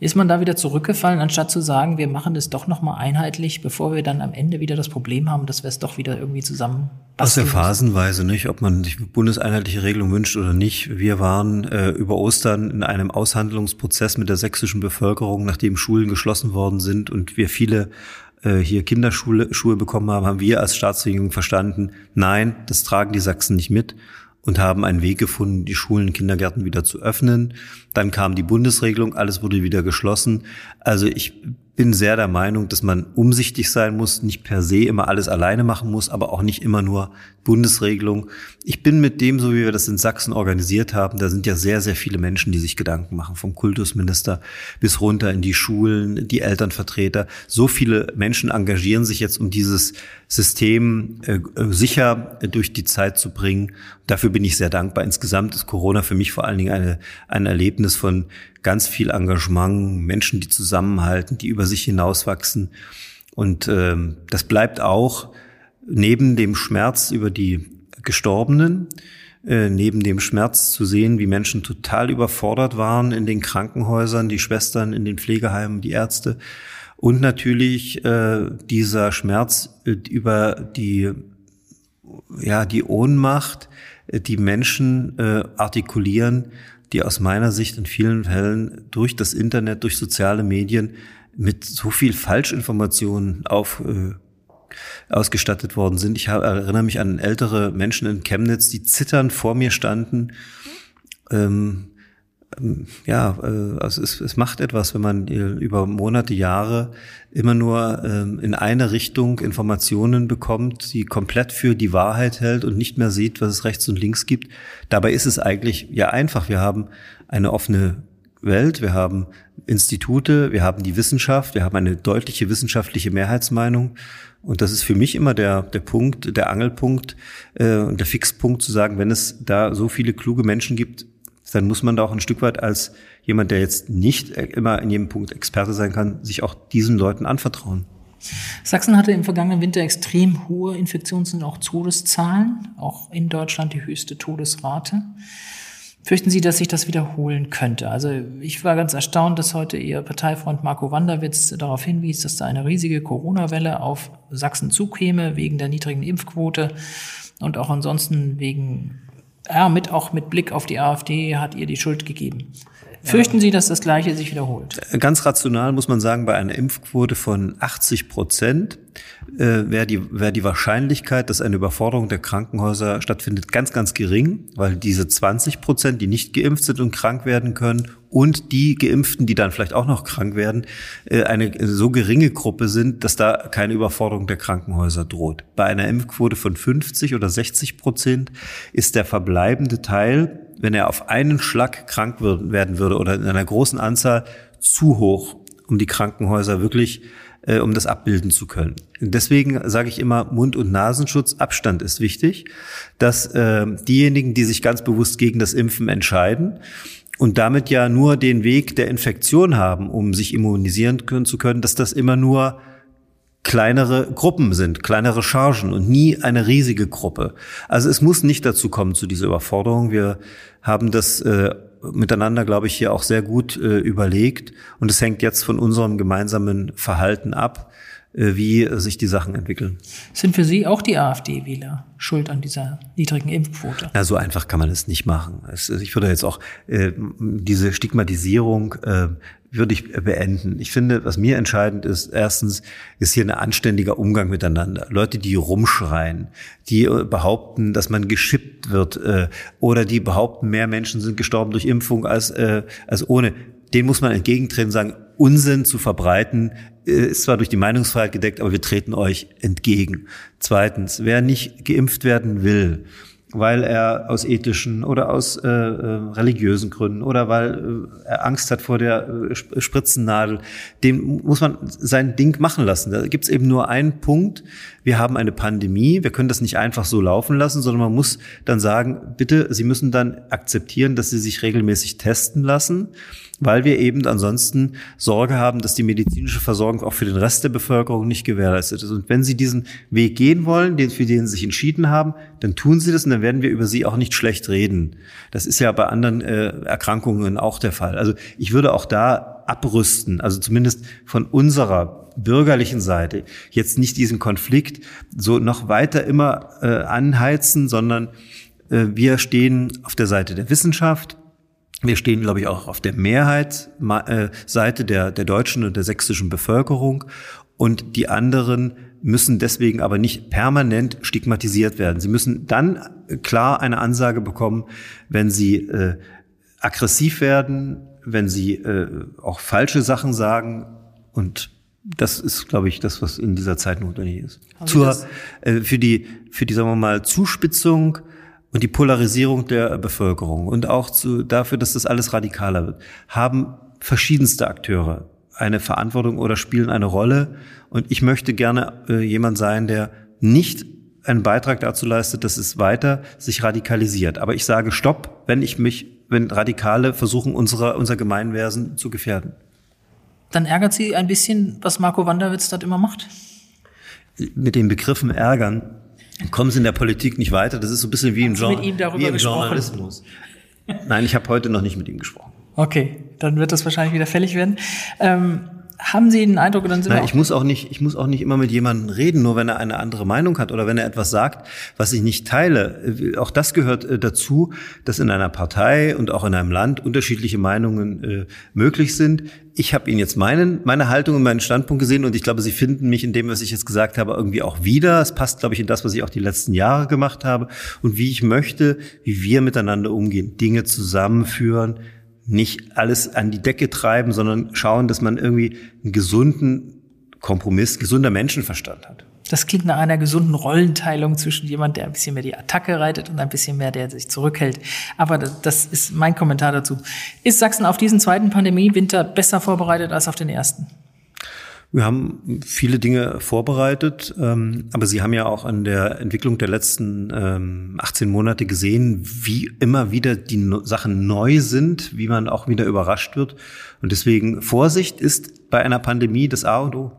Ist man da wieder zurückgefallen, anstatt zu sagen, wir machen das doch nochmal einheitlich, bevor wir dann am Ende wieder das Problem haben, dass wir es doch wieder irgendwie zusammen Aus der Phasenweise nicht, ob man sich bundeseinheitliche Regelung wünscht oder nicht. Wir waren äh, über Ostern in einem Aushandlungsprozess mit der sächsischen Bevölkerung, nachdem Schulen geschlossen worden sind und wir viele äh, hier Kinderschuhe Schuhe bekommen haben, haben wir als Staatsregierung verstanden, nein, das tragen die Sachsen nicht mit und haben einen Weg gefunden, die Schulen, Kindergärten wieder zu öffnen. Dann kam die Bundesregelung, alles wurde wieder geschlossen. Also ich bin sehr der Meinung, dass man umsichtig sein muss, nicht per se immer alles alleine machen muss, aber auch nicht immer nur Bundesregelung. Ich bin mit dem, so wie wir das in Sachsen organisiert haben, da sind ja sehr, sehr viele Menschen, die sich Gedanken machen, vom Kultusminister bis runter in die Schulen, die Elternvertreter. So viele Menschen engagieren sich jetzt, um dieses System äh, sicher durch die Zeit zu bringen. Dafür bin ich sehr dankbar. Insgesamt ist Corona für mich vor allen Dingen eine, ein Erlebnis von ganz viel Engagement, Menschen, die zusammenhalten, die über sich hinauswachsen. Und ähm, das bleibt auch neben dem Schmerz über die Gestorbenen, äh, neben dem Schmerz zu sehen, wie Menschen total überfordert waren in den Krankenhäusern, die Schwestern in den Pflegeheimen, die Ärzte. Und natürlich äh, dieser Schmerz äh, über die, ja, die Ohnmacht, äh, die Menschen äh, artikulieren, die aus meiner Sicht in vielen Fällen durch das Internet, durch soziale Medien mit so viel Falschinformationen auf äh, ausgestattet worden sind. Ich erinnere mich an ältere Menschen in Chemnitz, die zitternd vor mir standen. Ähm, ja, äh, also es, es macht etwas, wenn man äh, über Monate, Jahre immer nur ähm, in eine Richtung Informationen bekommt, die komplett für die Wahrheit hält und nicht mehr sieht, was es rechts und links gibt. Dabei ist es eigentlich ja einfach. Wir haben eine offene Welt, wir haben Institute, wir haben die Wissenschaft, wir haben eine deutliche wissenschaftliche Mehrheitsmeinung. Und das ist für mich immer der, der Punkt, der Angelpunkt äh, und der Fixpunkt zu sagen, wenn es da so viele kluge Menschen gibt, dann muss man da auch ein Stück weit als jemand, der jetzt nicht immer in jedem Punkt Experte sein kann, sich auch diesen Leuten anvertrauen. Sachsen hatte im vergangenen Winter extrem hohe Infektions- und auch Todeszahlen, auch in Deutschland die höchste Todesrate. Fürchten Sie, dass sich das wiederholen könnte? Also ich war ganz erstaunt, dass heute Ihr Parteifreund Marco Wanderwitz darauf hinwies, dass da eine riesige Corona-Welle auf Sachsen zukäme wegen der niedrigen Impfquote und auch ansonsten wegen ja, mit auch mit Blick auf die AfD hat ihr die Schuld gegeben. Fürchten Sie, dass das Gleiche sich wiederholt? Ganz rational muss man sagen, bei einer Impfquote von 80 Prozent äh, wäre die, wär die Wahrscheinlichkeit, dass eine Überforderung der Krankenhäuser stattfindet, ganz, ganz gering, weil diese 20 Prozent, die nicht geimpft sind und krank werden können, und die Geimpften, die dann vielleicht auch noch krank werden, äh, eine so geringe Gruppe sind, dass da keine Überforderung der Krankenhäuser droht. Bei einer Impfquote von 50 oder 60 Prozent ist der verbleibende Teil wenn er auf einen Schlag krank werden würde oder in einer großen Anzahl zu hoch, um die Krankenhäuser wirklich, äh, um das abbilden zu können. Deswegen sage ich immer, Mund- und Nasenschutz, Abstand ist wichtig, dass äh, diejenigen, die sich ganz bewusst gegen das Impfen entscheiden, und damit ja nur den Weg der Infektion haben, um sich immunisieren können, zu können, dass das immer nur kleinere Gruppen sind, kleinere Chargen und nie eine riesige Gruppe. Also es muss nicht dazu kommen zu dieser Überforderung. Wir haben das äh, miteinander, glaube ich, hier auch sehr gut äh, überlegt. Und es hängt jetzt von unserem gemeinsamen Verhalten ab, wie sich die Sachen entwickeln. Sind für Sie auch die AfD-Wähler schuld an dieser niedrigen Impfquote? Na, so einfach kann man es nicht machen. Es, ich würde jetzt auch äh, diese Stigmatisierung äh, würde ich beenden. Ich finde, was mir entscheidend ist, erstens ist hier ein anständiger Umgang miteinander. Leute, die rumschreien, die äh, behaupten, dass man geschippt wird äh, oder die behaupten, mehr Menschen sind gestorben durch Impfung als, äh, als ohne. Den muss man entgegentreten sagen, Unsinn zu verbreiten, äh, ist zwar durch die Meinungsfreiheit gedeckt, aber wir treten euch entgegen. Zweitens, wer nicht geimpft werden will, weil er aus ethischen oder aus äh, äh, religiösen Gründen oder weil äh, er Angst hat vor der äh, Spritzennadel, dem muss man sein Ding machen lassen. Da gibt's eben nur einen Punkt. Wir haben eine Pandemie, wir können das nicht einfach so laufen lassen, sondern man muss dann sagen, bitte, Sie müssen dann akzeptieren, dass Sie sich regelmäßig testen lassen weil wir eben ansonsten Sorge haben, dass die medizinische Versorgung auch für den Rest der Bevölkerung nicht gewährleistet ist. Und wenn Sie diesen Weg gehen wollen, den, für den Sie sich entschieden haben, dann tun Sie das und dann werden wir über Sie auch nicht schlecht reden. Das ist ja bei anderen äh, Erkrankungen auch der Fall. Also ich würde auch da abrüsten, also zumindest von unserer bürgerlichen Seite jetzt nicht diesen Konflikt so noch weiter immer äh, anheizen, sondern äh, wir stehen auf der Seite der Wissenschaft, wir stehen, glaube ich, auch auf der Mehrheitsseite der, der deutschen und der sächsischen Bevölkerung. Und die anderen müssen deswegen aber nicht permanent stigmatisiert werden. Sie müssen dann klar eine Ansage bekommen, wenn sie äh, aggressiv werden, wenn sie äh, auch falsche Sachen sagen. Und das ist, glaube ich, das, was in dieser Zeit notwendig ist. Zur, äh, für die, für die, sagen wir mal, Zuspitzung und die Polarisierung der Bevölkerung und auch zu, dafür, dass das alles radikaler wird, haben verschiedenste Akteure eine Verantwortung oder spielen eine Rolle. Und ich möchte gerne äh, jemand sein, der nicht einen Beitrag dazu leistet, dass es weiter sich radikalisiert. Aber ich sage Stopp, wenn ich mich, wenn Radikale versuchen, unsere, unser Gemeinwesen zu gefährden. Dann ärgert Sie ein bisschen, was Marco Wanderwitz dort immer macht? Mit den Begriffen ärgern kommen sie in der Politik nicht weiter. Das ist so ein bisschen wie im, Gen mit ihm darüber wie im Journalismus. Nein, ich habe heute noch nicht mit ihm gesprochen. Okay, dann wird das wahrscheinlich wieder fällig werden. Ähm, haben Sie den Eindruck, dann sind Nein, ich muss auch nicht, ich muss auch nicht immer mit jemandem reden, nur wenn er eine andere Meinung hat oder wenn er etwas sagt, was ich nicht teile. Auch das gehört äh, dazu, dass in einer Partei und auch in einem Land unterschiedliche Meinungen äh, möglich sind. Ich habe Ihnen jetzt meinen, meine Haltung und meinen Standpunkt gesehen und ich glaube, Sie finden mich in dem, was ich jetzt gesagt habe, irgendwie auch wieder. Es passt, glaube ich, in das, was ich auch die letzten Jahre gemacht habe und wie ich möchte, wie wir miteinander umgehen, Dinge zusammenführen, nicht alles an die Decke treiben, sondern schauen, dass man irgendwie einen gesunden Kompromiss, gesunder Menschenverstand hat. Das klingt nach einer gesunden Rollenteilung zwischen jemand, der ein bisschen mehr die Attacke reitet und ein bisschen mehr, der sich zurückhält. Aber das, ist mein Kommentar dazu. Ist Sachsen auf diesen zweiten Pandemiewinter besser vorbereitet als auf den ersten? Wir haben viele Dinge vorbereitet, ähm, aber Sie haben ja auch an der Entwicklung der letzten 18 ähm, Monate gesehen, wie immer wieder die Sachen neu sind, wie man auch wieder überrascht wird. Und deswegen Vorsicht ist bei einer Pandemie das A und O.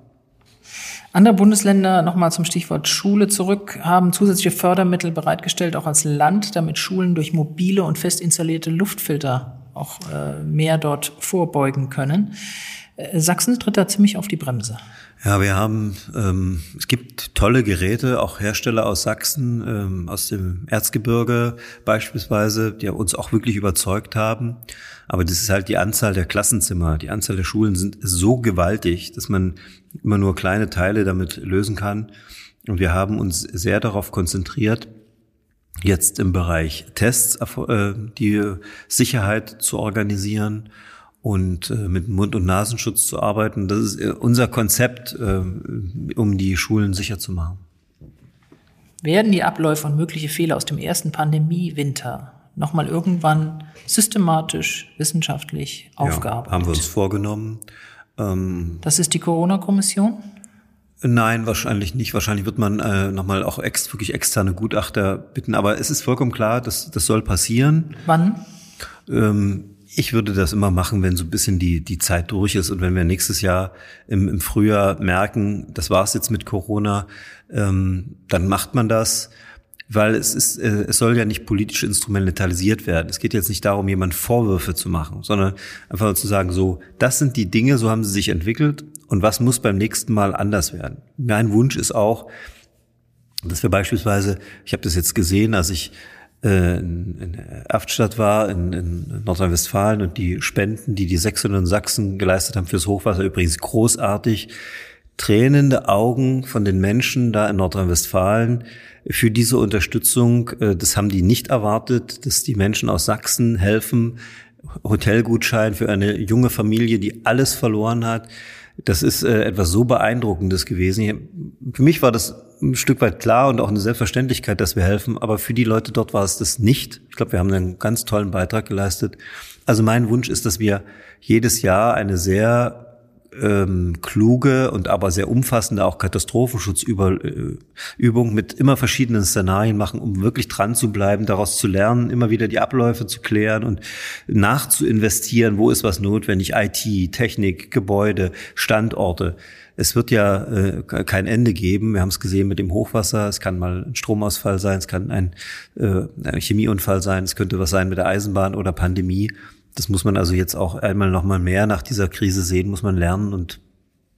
Andere Bundesländer, nochmal zum Stichwort Schule zurück, haben zusätzliche Fördermittel bereitgestellt, auch als Land, damit Schulen durch mobile und fest installierte Luftfilter auch äh, mehr dort vorbeugen können. Äh, Sachsen tritt da ziemlich auf die Bremse. Ja, wir haben, ähm, es gibt tolle Geräte, auch Hersteller aus Sachsen, ähm, aus dem Erzgebirge beispielsweise, die uns auch wirklich überzeugt haben. Aber das ist halt die Anzahl der Klassenzimmer, die Anzahl der Schulen sind so gewaltig, dass man immer nur kleine Teile damit lösen kann. Und wir haben uns sehr darauf konzentriert, jetzt im Bereich Tests äh, die Sicherheit zu organisieren und äh, mit Mund- und Nasenschutz zu arbeiten. Das ist äh, unser Konzept, äh, um die Schulen sicher zu machen. Werden die Abläufe und mögliche Fehler aus dem ersten Pandemiewinter nochmal irgendwann systematisch, wissenschaftlich aufgearbeitet? Ja, haben wir uns vorgenommen. Ähm, das ist die Corona-Kommission? Nein, wahrscheinlich nicht. Wahrscheinlich wird man äh, nochmal auch ex, wirklich externe Gutachter bitten. Aber es ist vollkommen klar, dass das soll passieren. Wann? Ähm, ich würde das immer machen, wenn so ein bisschen die, die Zeit durch ist und wenn wir nächstes Jahr im, im Frühjahr merken, das war's jetzt mit Corona, ähm, dann macht man das, weil es ist, äh, es soll ja nicht politisch instrumentalisiert werden. Es geht jetzt nicht darum, jemand Vorwürfe zu machen, sondern einfach zu sagen, so, das sind die Dinge, so haben sie sich entwickelt und was muss beim nächsten Mal anders werden. Mein Wunsch ist auch, dass wir beispielsweise, ich habe das jetzt gesehen, als ich in Erftstadt war, in, in Nordrhein-Westfalen und die Spenden, die die Sächsinnen und Sachsen geleistet haben fürs Hochwasser, übrigens großartig. Tränende Augen von den Menschen da in Nordrhein-Westfalen für diese Unterstützung. Äh, das haben die nicht erwartet, dass die Menschen aus Sachsen helfen. Hotelgutschein für eine junge Familie, die alles verloren hat. Das ist äh, etwas so Beeindruckendes gewesen. Für mich war das ein Stück weit klar und auch eine Selbstverständlichkeit, dass wir helfen, aber für die Leute dort war es das nicht. Ich glaube, wir haben einen ganz tollen Beitrag geleistet. Also mein Wunsch ist, dass wir jedes Jahr eine sehr ähm, kluge und aber sehr umfassende auch Katastrophenschutzübung mit immer verschiedenen Szenarien machen, um wirklich dran zu bleiben, daraus zu lernen, immer wieder die Abläufe zu klären und nachzuinvestieren, wo ist was notwendig, IT, Technik, Gebäude, Standorte. Es wird ja äh, kein Ende geben. Wir haben es gesehen mit dem Hochwasser. Es kann mal ein Stromausfall sein, es kann ein, äh, ein Chemieunfall sein, es könnte was sein mit der Eisenbahn oder Pandemie. Das muss man also jetzt auch einmal noch mal mehr nach dieser Krise sehen, muss man lernen und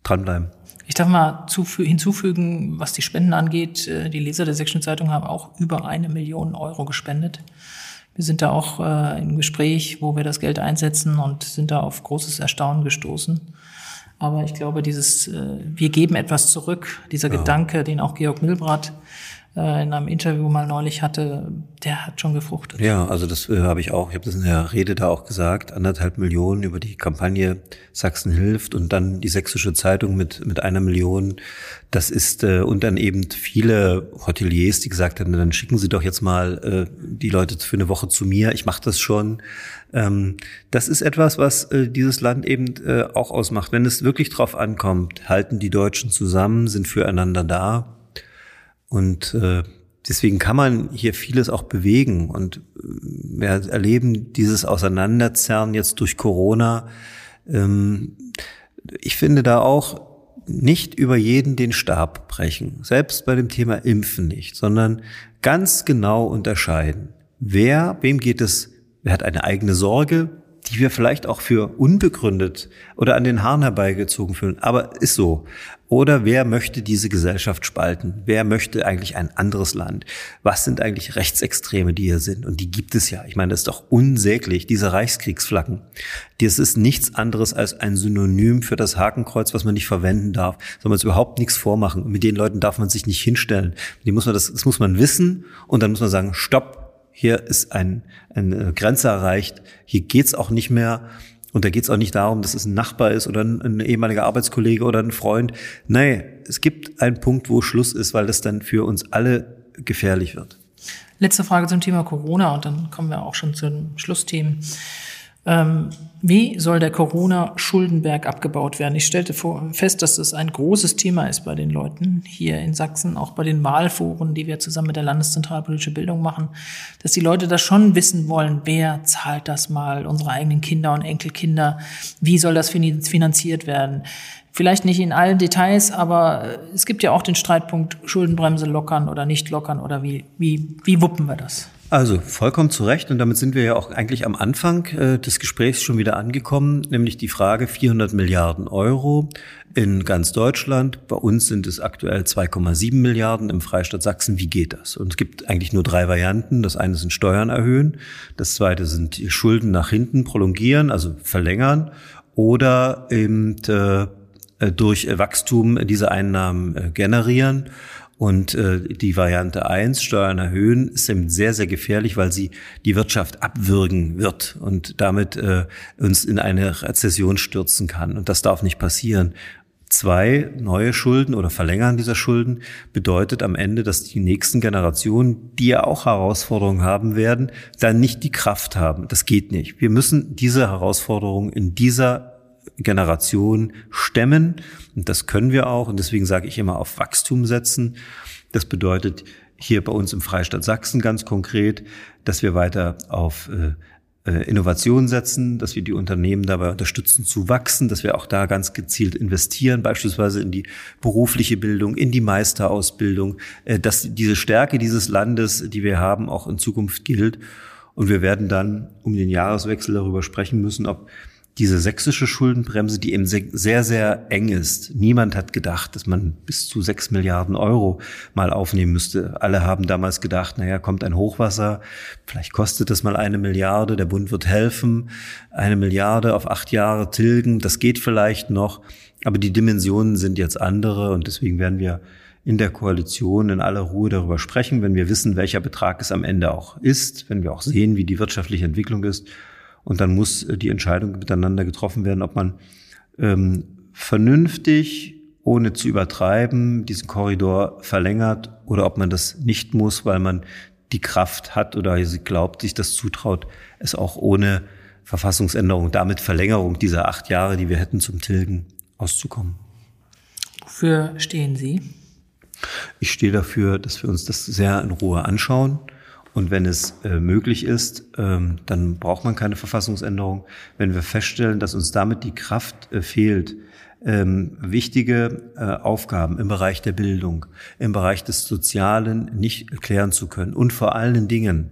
dranbleiben. Ich darf mal hinzufügen, was die Spenden angeht. Äh, die Leser der Sächsischen Zeitung haben auch über eine Million Euro gespendet. Wir sind da auch äh, im Gespräch, wo wir das Geld einsetzen und sind da auf großes Erstaunen gestoßen. Aber ich glaube, dieses äh, Wir geben etwas zurück, dieser ja. Gedanke, den auch Georg Milbrat äh, in einem Interview mal neulich hatte, der hat schon gefruchtet. Ja, also das äh, habe ich auch, ich habe das in der Rede da auch gesagt, anderthalb Millionen über die Kampagne Sachsen hilft und dann die Sächsische Zeitung mit, mit einer Million. Das ist, äh, und dann eben viele Hoteliers, die gesagt haben, dann schicken Sie doch jetzt mal äh, die Leute für eine Woche zu mir, ich mache das schon. Ähm, das ist etwas, was äh, dieses Land eben äh, auch ausmacht. Wenn es wirklich drauf ankommt, halten die Deutschen zusammen, sind füreinander da und äh, deswegen kann man hier vieles auch bewegen. Und äh, wir erleben dieses Auseinanderzerren jetzt durch Corona. Ähm, ich finde da auch nicht über jeden den Stab brechen, selbst bei dem Thema Impfen nicht, sondern ganz genau unterscheiden. Wer, wem geht es, wer hat eine eigene Sorge, die wir vielleicht auch für unbegründet oder an den Haaren herbeigezogen fühlen. Aber ist so. Oder wer möchte diese Gesellschaft spalten? Wer möchte eigentlich ein anderes Land? Was sind eigentlich Rechtsextreme, die hier sind? Und die gibt es ja. Ich meine, das ist doch unsäglich, diese Reichskriegsflaggen. Das ist nichts anderes als ein Synonym für das Hakenkreuz, was man nicht verwenden darf. Soll man uns überhaupt nichts vormachen. Und mit den Leuten darf man sich nicht hinstellen. Die muss man das, das muss man wissen. Und dann muss man sagen, stopp, hier ist ein, eine Grenze erreicht, hier geht's auch nicht mehr. Und da geht's auch nicht darum, dass es ein Nachbar ist oder ein, ein, ehemaliger Arbeitskollege oder ein Freund. Nein, es gibt einen Punkt, wo Schluss ist, weil das dann für uns alle gefährlich wird. Letzte Frage zum Thema Corona und dann kommen wir auch schon zu den Schlussthemen. Ähm, wie soll der Corona-Schuldenberg abgebaut werden? Ich stellte vor, fest, dass das ein großes Thema ist bei den Leuten hier in Sachsen, auch bei den Wahlforen, die wir zusammen mit der Landeszentralpolitische Bildung machen, dass die Leute das schon wissen wollen, wer zahlt das mal, unsere eigenen Kinder und Enkelkinder, wie soll das finanziert werden? Vielleicht nicht in allen Details, aber es gibt ja auch den Streitpunkt Schuldenbremse lockern oder nicht lockern oder wie, wie, wie wuppen wir das? Also vollkommen zu Recht und damit sind wir ja auch eigentlich am Anfang äh, des Gesprächs schon wieder angekommen, nämlich die Frage 400 Milliarden Euro in ganz Deutschland. Bei uns sind es aktuell 2,7 Milliarden im Freistaat Sachsen. Wie geht das? Und es gibt eigentlich nur drei Varianten. Das eine sind Steuern erhöhen, das zweite sind Schulden nach hinten prolongieren, also verlängern oder eben äh, durch Wachstum diese Einnahmen äh, generieren. Und äh, die Variante eins Steuern erhöhen, ist eben sehr, sehr gefährlich, weil sie die Wirtschaft abwürgen wird und damit äh, uns in eine Rezession stürzen kann. Und das darf nicht passieren. Zwei neue Schulden oder Verlängern dieser Schulden bedeutet am Ende, dass die nächsten Generationen, die ja auch Herausforderungen haben werden, dann nicht die Kraft haben. Das geht nicht. Wir müssen diese Herausforderungen in dieser Generation stemmen. Und das können wir auch. Und deswegen sage ich immer auf Wachstum setzen. Das bedeutet hier bei uns im Freistaat Sachsen ganz konkret, dass wir weiter auf äh, äh, Innovation setzen, dass wir die Unternehmen dabei unterstützen zu wachsen, dass wir auch da ganz gezielt investieren, beispielsweise in die berufliche Bildung, in die Meisterausbildung, äh, dass diese Stärke dieses Landes, die wir haben, auch in Zukunft gilt. Und wir werden dann um den Jahreswechsel darüber sprechen müssen, ob diese sächsische Schuldenbremse, die eben sehr, sehr eng ist. Niemand hat gedacht, dass man bis zu sechs Milliarden Euro mal aufnehmen müsste. Alle haben damals gedacht, naja, kommt ein Hochwasser, vielleicht kostet das mal eine Milliarde, der Bund wird helfen, eine Milliarde auf acht Jahre tilgen, das geht vielleicht noch, aber die Dimensionen sind jetzt andere und deswegen werden wir in der Koalition in aller Ruhe darüber sprechen, wenn wir wissen, welcher Betrag es am Ende auch ist, wenn wir auch sehen, wie die wirtschaftliche Entwicklung ist und dann muss äh, die Entscheidung miteinander getroffen werden, ob man ähm, vernünftig, ohne zu übertreiben, diesen Korridor verlängert oder ob man das nicht muss, weil man die Kraft hat oder sie glaubt, sich das zutraut, es auch ohne Verfassungsänderung, damit Verlängerung dieser acht Jahre, die wir hätten zum Tilgen, auszukommen. Wofür stehen Sie? Ich stehe dafür, dass wir uns das sehr in Ruhe anschauen. Und wenn es äh, möglich ist, ähm, dann braucht man keine Verfassungsänderung. Wenn wir feststellen, dass uns damit die Kraft äh, fehlt, ähm, wichtige äh, Aufgaben im Bereich der Bildung, im Bereich des Sozialen nicht klären zu können und vor allen Dingen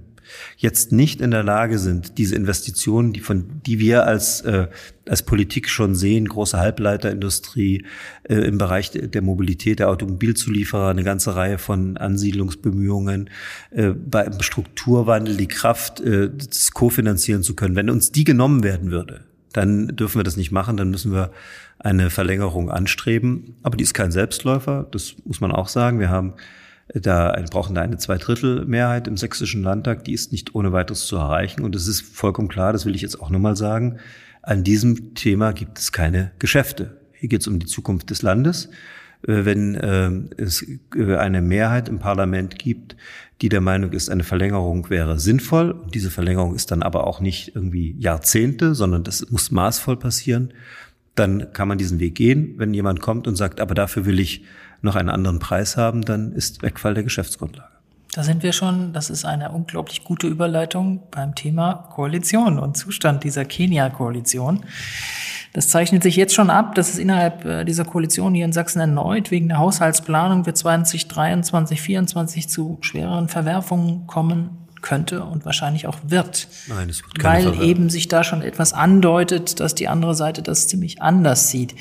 jetzt nicht in der Lage sind, diese Investitionen, die von die wir als äh, als Politik schon sehen, große Halbleiterindustrie äh, im Bereich der Mobilität der Automobilzulieferer, eine ganze Reihe von Ansiedlungsbemühungen, äh, beim Strukturwandel die Kraft, äh, das kofinanzieren zu können. Wenn uns die genommen werden würde, dann dürfen wir das nicht machen, dann müssen wir eine Verlängerung anstreben. Aber die ist kein Selbstläufer, das muss man auch sagen. Wir haben da brauchen da eine Zweidrittelmehrheit im sächsischen Landtag, die ist nicht ohne weiteres zu erreichen. Und es ist vollkommen klar, das will ich jetzt auch nochmal sagen, an diesem Thema gibt es keine Geschäfte. Hier geht es um die Zukunft des Landes. Äh, wenn äh, es äh, eine Mehrheit im Parlament gibt, die der Meinung ist, eine Verlängerung wäre sinnvoll, und diese Verlängerung ist dann aber auch nicht irgendwie Jahrzehnte, sondern das muss maßvoll passieren, dann kann man diesen Weg gehen. Wenn jemand kommt und sagt, aber dafür will ich noch einen anderen Preis haben, dann ist Wegfall der Geschäftsgrundlage. Da sind wir schon, das ist eine unglaublich gute Überleitung beim Thema Koalition und Zustand dieser Kenia-Koalition. Das zeichnet sich jetzt schon ab, dass es innerhalb äh, dieser Koalition hier in Sachsen erneut wegen der Haushaltsplanung für 2023, 2024 zu schwereren Verwerfungen kommen könnte und wahrscheinlich auch wird. Nein, es wird keine Weil eben sich da schon etwas andeutet, dass die andere Seite das ziemlich anders sieht.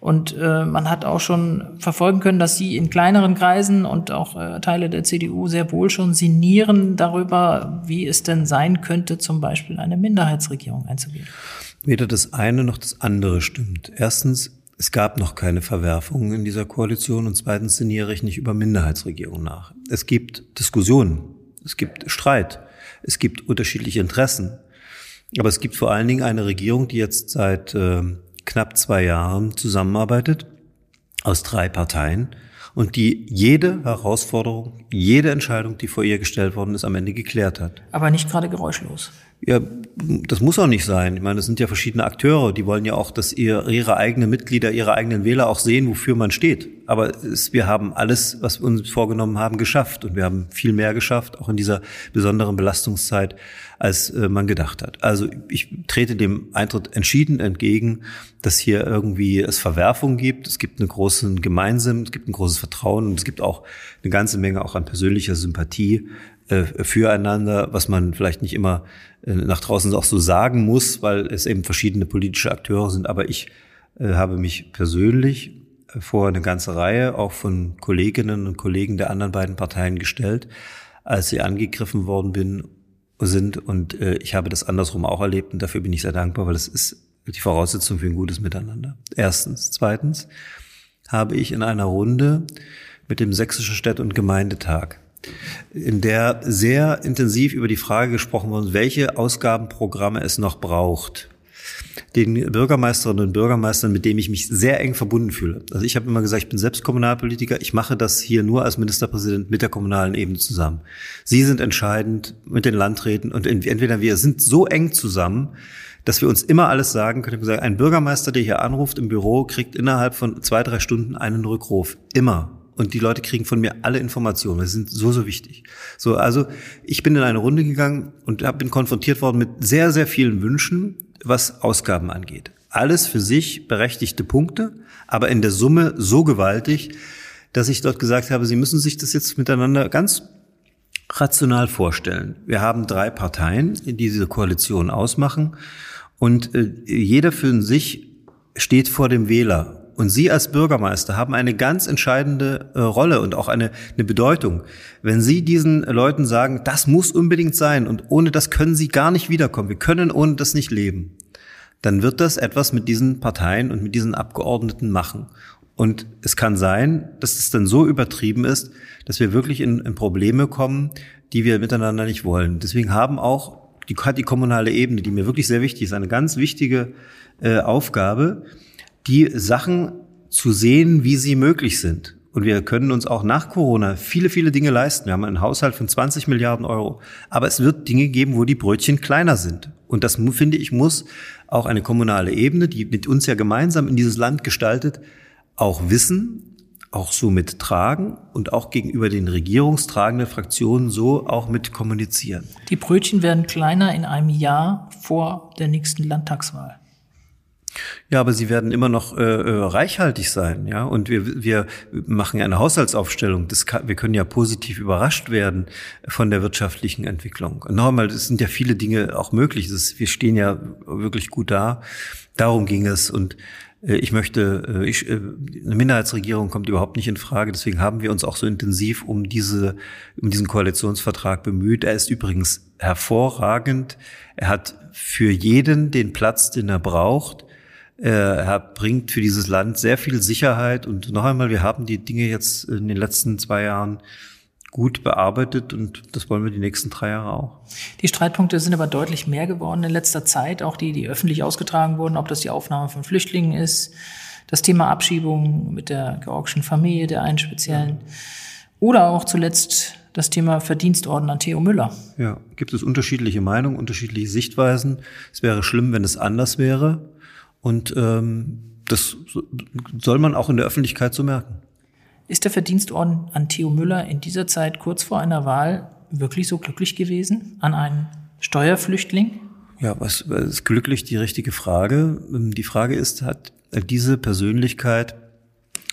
Und äh, man hat auch schon verfolgen können, dass sie in kleineren Kreisen und auch äh, Teile der CDU sehr wohl schon sinnieren darüber, wie es denn sein könnte, zum Beispiel eine Minderheitsregierung einzugehen. Weder das eine noch das andere stimmt. Erstens, es gab noch keine Verwerfungen in dieser Koalition und zweitens sinniere ich nicht über Minderheitsregierungen nach. Es gibt Diskussionen es gibt Streit. Es gibt unterschiedliche Interessen. Aber es gibt vor allen Dingen eine Regierung, die jetzt seit äh, knapp zwei Jahren zusammenarbeitet aus drei Parteien und die jede Herausforderung, jede Entscheidung, die vor ihr gestellt worden ist, am Ende geklärt hat. Aber nicht gerade geräuschlos. Ja, das muss auch nicht sein. Ich meine, es sind ja verschiedene Akteure, die wollen ja auch, dass ihr, ihre eigenen Mitglieder, ihre eigenen Wähler auch sehen, wofür man steht. Aber es, wir haben alles, was wir uns vorgenommen haben, geschafft. Und wir haben viel mehr geschafft, auch in dieser besonderen Belastungszeit, als äh, man gedacht hat. Also ich trete dem Eintritt entschieden entgegen, dass hier irgendwie es Verwerfungen gibt. Es gibt einen großen Gemeinsinn, es gibt ein großes Vertrauen und es gibt auch eine ganze Menge auch an persönlicher Sympathie äh, füreinander, was man vielleicht nicht immer äh, nach draußen auch so sagen muss, weil es eben verschiedene politische Akteure sind. Aber ich äh, habe mich persönlich vor eine ganze Reihe auch von Kolleginnen und Kollegen der anderen beiden Parteien gestellt, als sie angegriffen worden bin sind. Und äh, ich habe das andersrum auch erlebt und dafür bin ich sehr dankbar, weil es ist die Voraussetzung für ein gutes Miteinander. Erstens. Zweitens habe ich in einer Runde mit dem Sächsischen Städt- und Gemeindetag in der sehr intensiv über die Frage gesprochen wurde, welche Ausgabenprogramme es noch braucht. Den Bürgermeisterinnen und Bürgermeistern, mit denen ich mich sehr eng verbunden fühle. Also ich habe immer gesagt, ich bin selbst Kommunalpolitiker, ich mache das hier nur als Ministerpräsident mit der kommunalen Ebene zusammen. Sie sind entscheidend mit den Landräten und entweder wir sind so eng zusammen, dass wir uns immer alles sagen können. Sagen, ein Bürgermeister, der hier anruft im Büro, kriegt innerhalb von zwei, drei Stunden einen Rückruf. Immer und die Leute kriegen von mir alle Informationen. Das sind so, so wichtig. So, also ich bin in eine Runde gegangen und hab, bin konfrontiert worden mit sehr, sehr vielen Wünschen, was Ausgaben angeht. Alles für sich berechtigte Punkte, aber in der Summe so gewaltig, dass ich dort gesagt habe, Sie müssen sich das jetzt miteinander ganz rational vorstellen. Wir haben drei Parteien, die diese Koalition ausmachen und äh, jeder für sich steht vor dem Wähler und Sie als Bürgermeister haben eine ganz entscheidende äh, Rolle und auch eine, eine Bedeutung. Wenn Sie diesen Leuten sagen, das muss unbedingt sein und ohne das können Sie gar nicht wiederkommen, wir können ohne das nicht leben, dann wird das etwas mit diesen Parteien und mit diesen Abgeordneten machen. Und es kann sein, dass es dann so übertrieben ist, dass wir wirklich in, in Probleme kommen, die wir miteinander nicht wollen. Deswegen haben auch die, hat die kommunale Ebene, die mir wirklich sehr wichtig ist, eine ganz wichtige äh, Aufgabe, die Sachen zu sehen, wie sie möglich sind. Und wir können uns auch nach Corona viele, viele Dinge leisten. Wir haben einen Haushalt von 20 Milliarden Euro. Aber es wird Dinge geben, wo die Brötchen kleiner sind. Und das, finde ich, muss auch eine kommunale Ebene, die mit uns ja gemeinsam in dieses Land gestaltet, auch wissen, auch so mittragen und auch gegenüber den regierungstragenden Fraktionen so auch mit kommunizieren. Die Brötchen werden kleiner in einem Jahr vor der nächsten Landtagswahl. Ja, aber sie werden immer noch äh, äh, reichhaltig sein, ja. Und wir, wir machen ja eine Haushaltsaufstellung. Das kann, wir können ja positiv überrascht werden von der wirtschaftlichen Entwicklung. Nochmal, es sind ja viele Dinge auch möglich. Das, wir stehen ja wirklich gut da. Darum ging es. Und äh, ich möchte, äh, ich, äh, eine Minderheitsregierung kommt überhaupt nicht in Frage. Deswegen haben wir uns auch so intensiv um diese, um diesen Koalitionsvertrag bemüht. Er ist übrigens hervorragend. Er hat für jeden den Platz, den er braucht. Er bringt für dieses Land sehr viel Sicherheit. Und noch einmal, wir haben die Dinge jetzt in den letzten zwei Jahren gut bearbeitet und das wollen wir die nächsten drei Jahre auch. Die Streitpunkte sind aber deutlich mehr geworden in letzter Zeit, auch die, die öffentlich ausgetragen wurden, ob das die Aufnahme von Flüchtlingen ist, das Thema Abschiebung mit der georgischen Familie, der einen speziellen, oder auch zuletzt das Thema Verdienstorden an Theo Müller. Ja, gibt es unterschiedliche Meinungen, unterschiedliche Sichtweisen. Es wäre schlimm, wenn es anders wäre. Und ähm, das soll man auch in der Öffentlichkeit so merken. Ist der Verdienstorden an Theo Müller in dieser Zeit kurz vor einer Wahl wirklich so glücklich gewesen? An einen Steuerflüchtling? Ja, was ist glücklich die richtige Frage? Die Frage ist, hat diese Persönlichkeit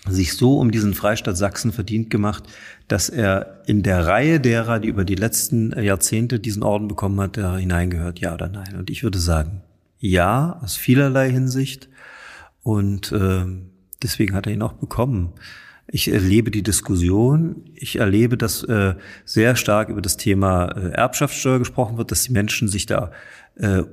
sich so um diesen Freistaat Sachsen verdient gemacht, dass er in der Reihe derer, die über die letzten Jahrzehnte diesen Orden bekommen hat, da hineingehört, ja oder nein? Und ich würde sagen, ja, aus vielerlei Hinsicht. Und äh, deswegen hat er ihn auch bekommen. Ich erlebe die Diskussion. Ich erlebe, dass äh, sehr stark über das Thema äh, Erbschaftssteuer gesprochen wird, dass die Menschen sich da äh,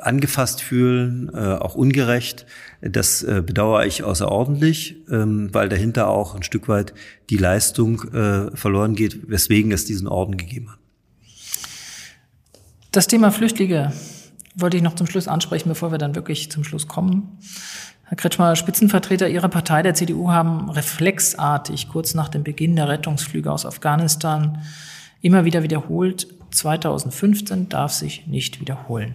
angefasst fühlen, äh, auch ungerecht. Das äh, bedauere ich außerordentlich, ähm, weil dahinter auch ein Stück weit die Leistung äh, verloren geht, weswegen es diesen Orden gegeben hat. Das Thema Flüchtlinge wollte ich noch zum Schluss ansprechen, bevor wir dann wirklich zum Schluss kommen. Herr Kretschmer, Spitzenvertreter Ihrer Partei, der CDU, haben reflexartig kurz nach dem Beginn der Rettungsflüge aus Afghanistan immer wieder wiederholt, 2015 darf sich nicht wiederholen.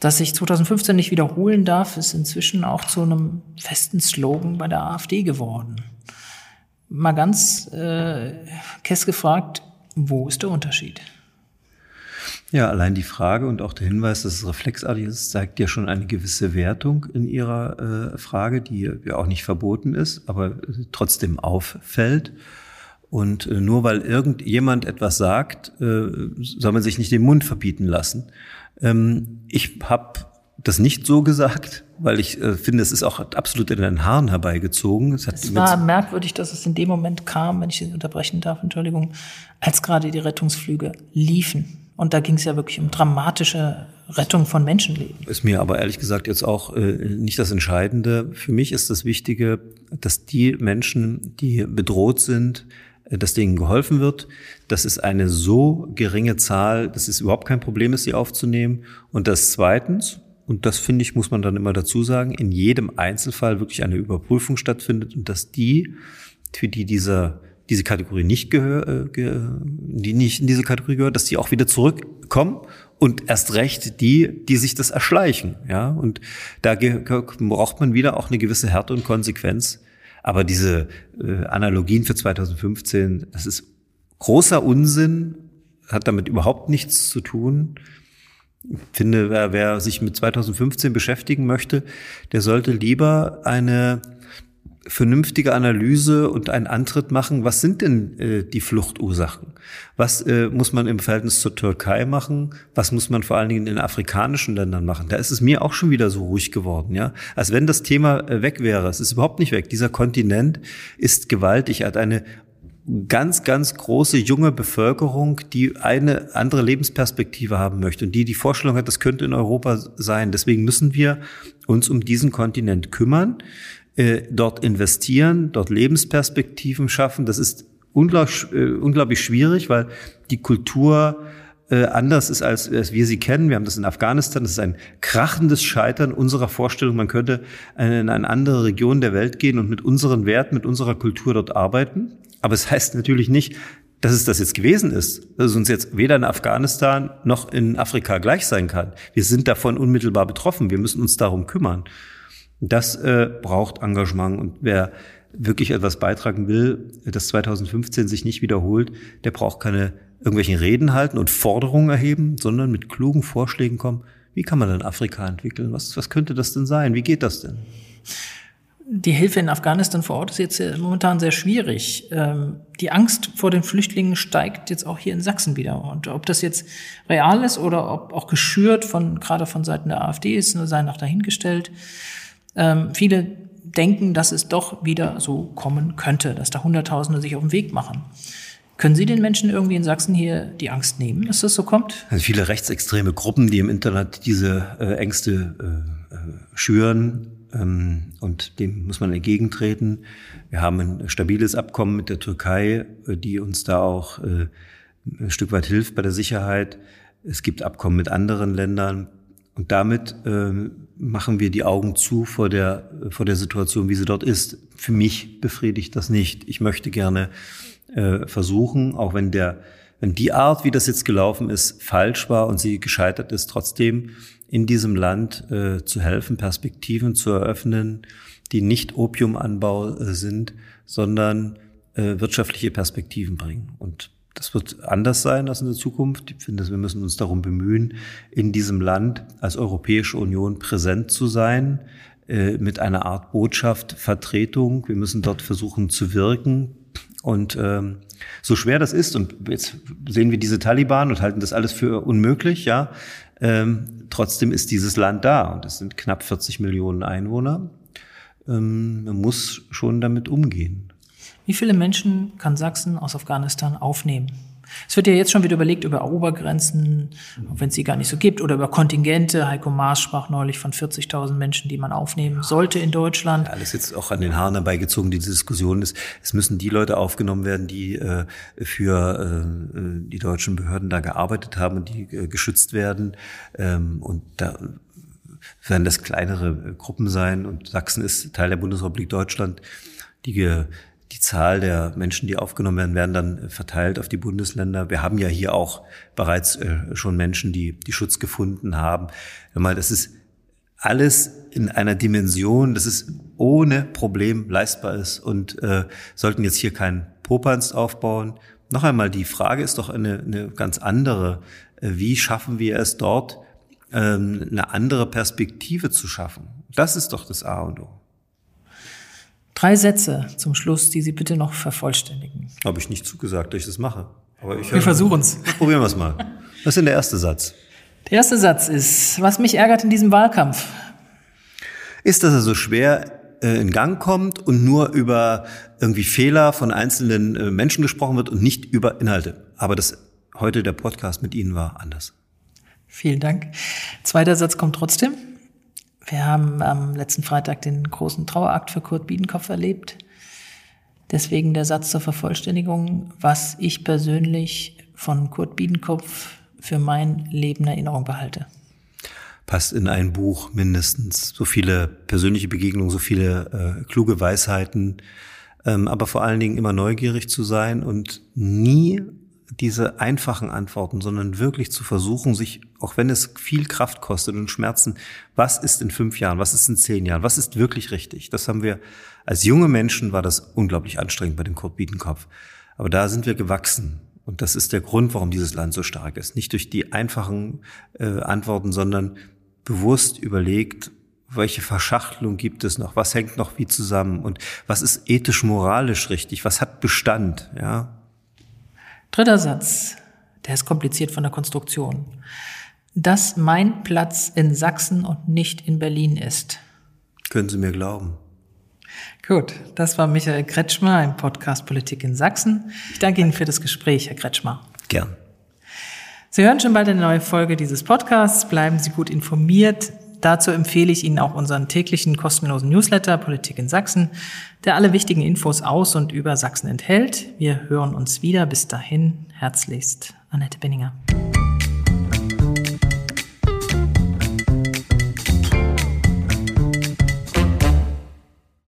Dass sich 2015 nicht wiederholen darf, ist inzwischen auch zu einem festen Slogan bei der AfD geworden. Mal ganz äh, kess gefragt, wo ist der Unterschied? Ja, allein die Frage und auch der Hinweis, dass es reflexartig ist, zeigt ja schon eine gewisse Wertung in Ihrer äh, Frage, die ja auch nicht verboten ist, aber trotzdem auffällt. Und äh, nur weil irgendjemand etwas sagt, äh, soll man sich nicht den Mund verbieten lassen. Ähm, ich habe das nicht so gesagt, weil ich äh, finde, es ist auch absolut in den Haaren herbeigezogen. Es, es war merkwürdig, dass es in dem Moment kam, wenn ich Sie unterbrechen darf, Entschuldigung, als gerade die Rettungsflüge liefen. Und da ging es ja wirklich um dramatische Rettung von Menschenleben. Ist mir aber ehrlich gesagt jetzt auch äh, nicht das Entscheidende. Für mich ist das Wichtige, dass die Menschen, die bedroht sind, äh, dass denen geholfen wird. Das ist eine so geringe Zahl, dass es überhaupt kein Problem ist, sie aufzunehmen. Und das zweitens, und das finde ich, muss man dann immer dazu sagen, in jedem Einzelfall wirklich eine Überprüfung stattfindet und dass die, für die dieser diese Kategorie nicht gehört, äh, die nicht in diese Kategorie gehört, dass die auch wieder zurückkommen und erst recht die, die sich das erschleichen, ja. Und da braucht man wieder auch eine gewisse Härte und Konsequenz. Aber diese äh, Analogien für 2015, das ist großer Unsinn, hat damit überhaupt nichts zu tun. Ich finde, wer, wer sich mit 2015 beschäftigen möchte, der sollte lieber eine vernünftige Analyse und einen Antritt machen, was sind denn äh, die Fluchtursachen? Was äh, muss man im Verhältnis zur Türkei machen? Was muss man vor allen Dingen in afrikanischen Ländern machen? Da ist es mir auch schon wieder so ruhig geworden, ja. Als wenn das Thema äh, weg wäre. Es ist überhaupt nicht weg. Dieser Kontinent ist gewaltig, hat eine ganz, ganz große junge Bevölkerung, die eine andere Lebensperspektive haben möchte und die die Vorstellung hat, das könnte in Europa sein. Deswegen müssen wir uns um diesen Kontinent kümmern äh, dort investieren, dort Lebensperspektiven schaffen. Das ist unglaublich, äh, unglaublich schwierig, weil die Kultur äh, anders ist, als, als wir sie kennen. Wir haben das in Afghanistan. Das ist ein krachendes Scheitern unserer Vorstellung. Man könnte in eine andere Region der Welt gehen und mit unseren Werten, mit unserer Kultur dort arbeiten. Aber es heißt natürlich nicht, dass es das jetzt gewesen ist, dass es uns jetzt weder in Afghanistan noch in Afrika gleich sein kann. Wir sind davon unmittelbar betroffen. Wir müssen uns darum kümmern. Das äh, braucht Engagement. Und wer wirklich etwas beitragen will, das 2015 sich nicht wiederholt, der braucht keine irgendwelchen Reden halten und Forderungen erheben, sondern mit klugen Vorschlägen kommen. Wie kann man denn Afrika entwickeln? Was, was könnte das denn sein? Wie geht das denn? Die Hilfe in Afghanistan vor Ort ist jetzt momentan sehr schwierig. Ähm, die Angst vor den Flüchtlingen steigt jetzt auch hier in Sachsen wieder. Und ob das jetzt real ist oder ob auch geschürt von, gerade von Seiten der AfD ist, sei noch dahingestellt. Ähm, viele denken, dass es doch wieder so kommen könnte, dass da Hunderttausende sich auf den Weg machen. Können Sie den Menschen irgendwie in Sachsen hier die Angst nehmen, dass das so kommt? Also viele rechtsextreme Gruppen, die im Internet diese äh, Ängste äh, äh, schüren, ähm, und dem muss man entgegentreten. Wir haben ein stabiles Abkommen mit der Türkei, äh, die uns da auch äh, ein Stück weit hilft bei der Sicherheit. Es gibt Abkommen mit anderen Ländern. Und damit äh, machen wir die Augen zu vor der, vor der Situation, wie sie dort ist. Für mich befriedigt das nicht. Ich möchte gerne äh, versuchen, auch wenn der, wenn die Art, wie das jetzt gelaufen ist, falsch war und sie gescheitert ist, trotzdem in diesem Land äh, zu helfen, Perspektiven zu eröffnen, die nicht Opiumanbau äh, sind, sondern äh, wirtschaftliche Perspektiven bringen. Und das wird anders sein als in der Zukunft. Ich finde, wir müssen uns darum bemühen, in diesem Land als Europäische Union präsent zu sein, äh, mit einer Art Botschaft, Vertretung. Wir müssen dort versuchen zu wirken, und ähm, so schwer das ist, und jetzt sehen wir diese Taliban und halten das alles für unmöglich, ja, ähm, trotzdem ist dieses Land da und es sind knapp 40 Millionen Einwohner. Ähm, man muss schon damit umgehen. Wie viele Menschen kann Sachsen aus Afghanistan aufnehmen? Es wird ja jetzt schon wieder überlegt über Obergrenzen, wenn es sie gar nicht so gibt, oder über Kontingente. Heiko Maas sprach neulich von 40.000 Menschen, die man aufnehmen sollte in Deutschland. Ja, alles jetzt auch an den Haaren herbeigezogen, die Diskussion ist. Es müssen die Leute aufgenommen werden, die äh, für äh, die deutschen Behörden da gearbeitet haben und die äh, geschützt werden. Ähm, und da werden das kleinere Gruppen sein. Und Sachsen ist Teil der Bundesrepublik Deutschland. Die die Zahl der Menschen, die aufgenommen werden, werden dann verteilt auf die Bundesländer. Wir haben ja hier auch bereits äh, schon Menschen, die, die Schutz gefunden haben. Mal, das ist alles in einer Dimension, dass es ohne Problem leistbar ist und äh, sollten jetzt hier keinen Popanz aufbauen. Noch einmal, die Frage ist doch eine, eine ganz andere. Äh, wie schaffen wir es dort, ähm, eine andere Perspektive zu schaffen? Das ist doch das A und O. Drei Sätze zum Schluss, die Sie bitte noch vervollständigen. Habe ich nicht zugesagt, dass ich das mache. Aber ich wir versuchen es. Probieren wir es mal. Was ist denn der erste Satz? Der erste Satz ist, was mich ärgert in diesem Wahlkampf. Ist, dass er so schwer äh, in Gang kommt und nur über irgendwie Fehler von einzelnen äh, Menschen gesprochen wird und nicht über Inhalte. Aber das heute der Podcast mit Ihnen war anders. Vielen Dank. Zweiter Satz kommt trotzdem. Wir haben am letzten Freitag den großen Trauerakt für Kurt Biedenkopf erlebt. Deswegen der Satz zur Vervollständigung, was ich persönlich von Kurt Biedenkopf für mein Leben in Erinnerung behalte. Passt in ein Buch mindestens. So viele persönliche Begegnungen, so viele äh, kluge Weisheiten, ähm, aber vor allen Dingen immer neugierig zu sein und nie diese einfachen Antworten, sondern wirklich zu versuchen, sich, auch wenn es viel Kraft kostet und Schmerzen, was ist in fünf Jahren, was ist in zehn Jahren, was ist wirklich richtig? Das haben wir, als junge Menschen war das unglaublich anstrengend bei dem Kurt Biedenkopf. Aber da sind wir gewachsen. Und das ist der Grund, warum dieses Land so stark ist. Nicht durch die einfachen äh, Antworten, sondern bewusst überlegt, welche Verschachtelung gibt es noch, was hängt noch wie zusammen und was ist ethisch-moralisch richtig, was hat Bestand, ja. Dritter Satz, der ist kompliziert von der Konstruktion. Dass mein Platz in Sachsen und nicht in Berlin ist. Können Sie mir glauben. Gut, das war Michael Kretschmer im Podcast Politik in Sachsen. Ich danke Ihnen für das Gespräch, Herr Kretschmer. Gern. Sie hören schon bald eine neue Folge dieses Podcasts. Bleiben Sie gut informiert. Dazu empfehle ich Ihnen auch unseren täglichen kostenlosen Newsletter Politik in Sachsen, der alle wichtigen Infos aus und über Sachsen enthält. Wir hören uns wieder. Bis dahin, herzlichst, Annette Benninger.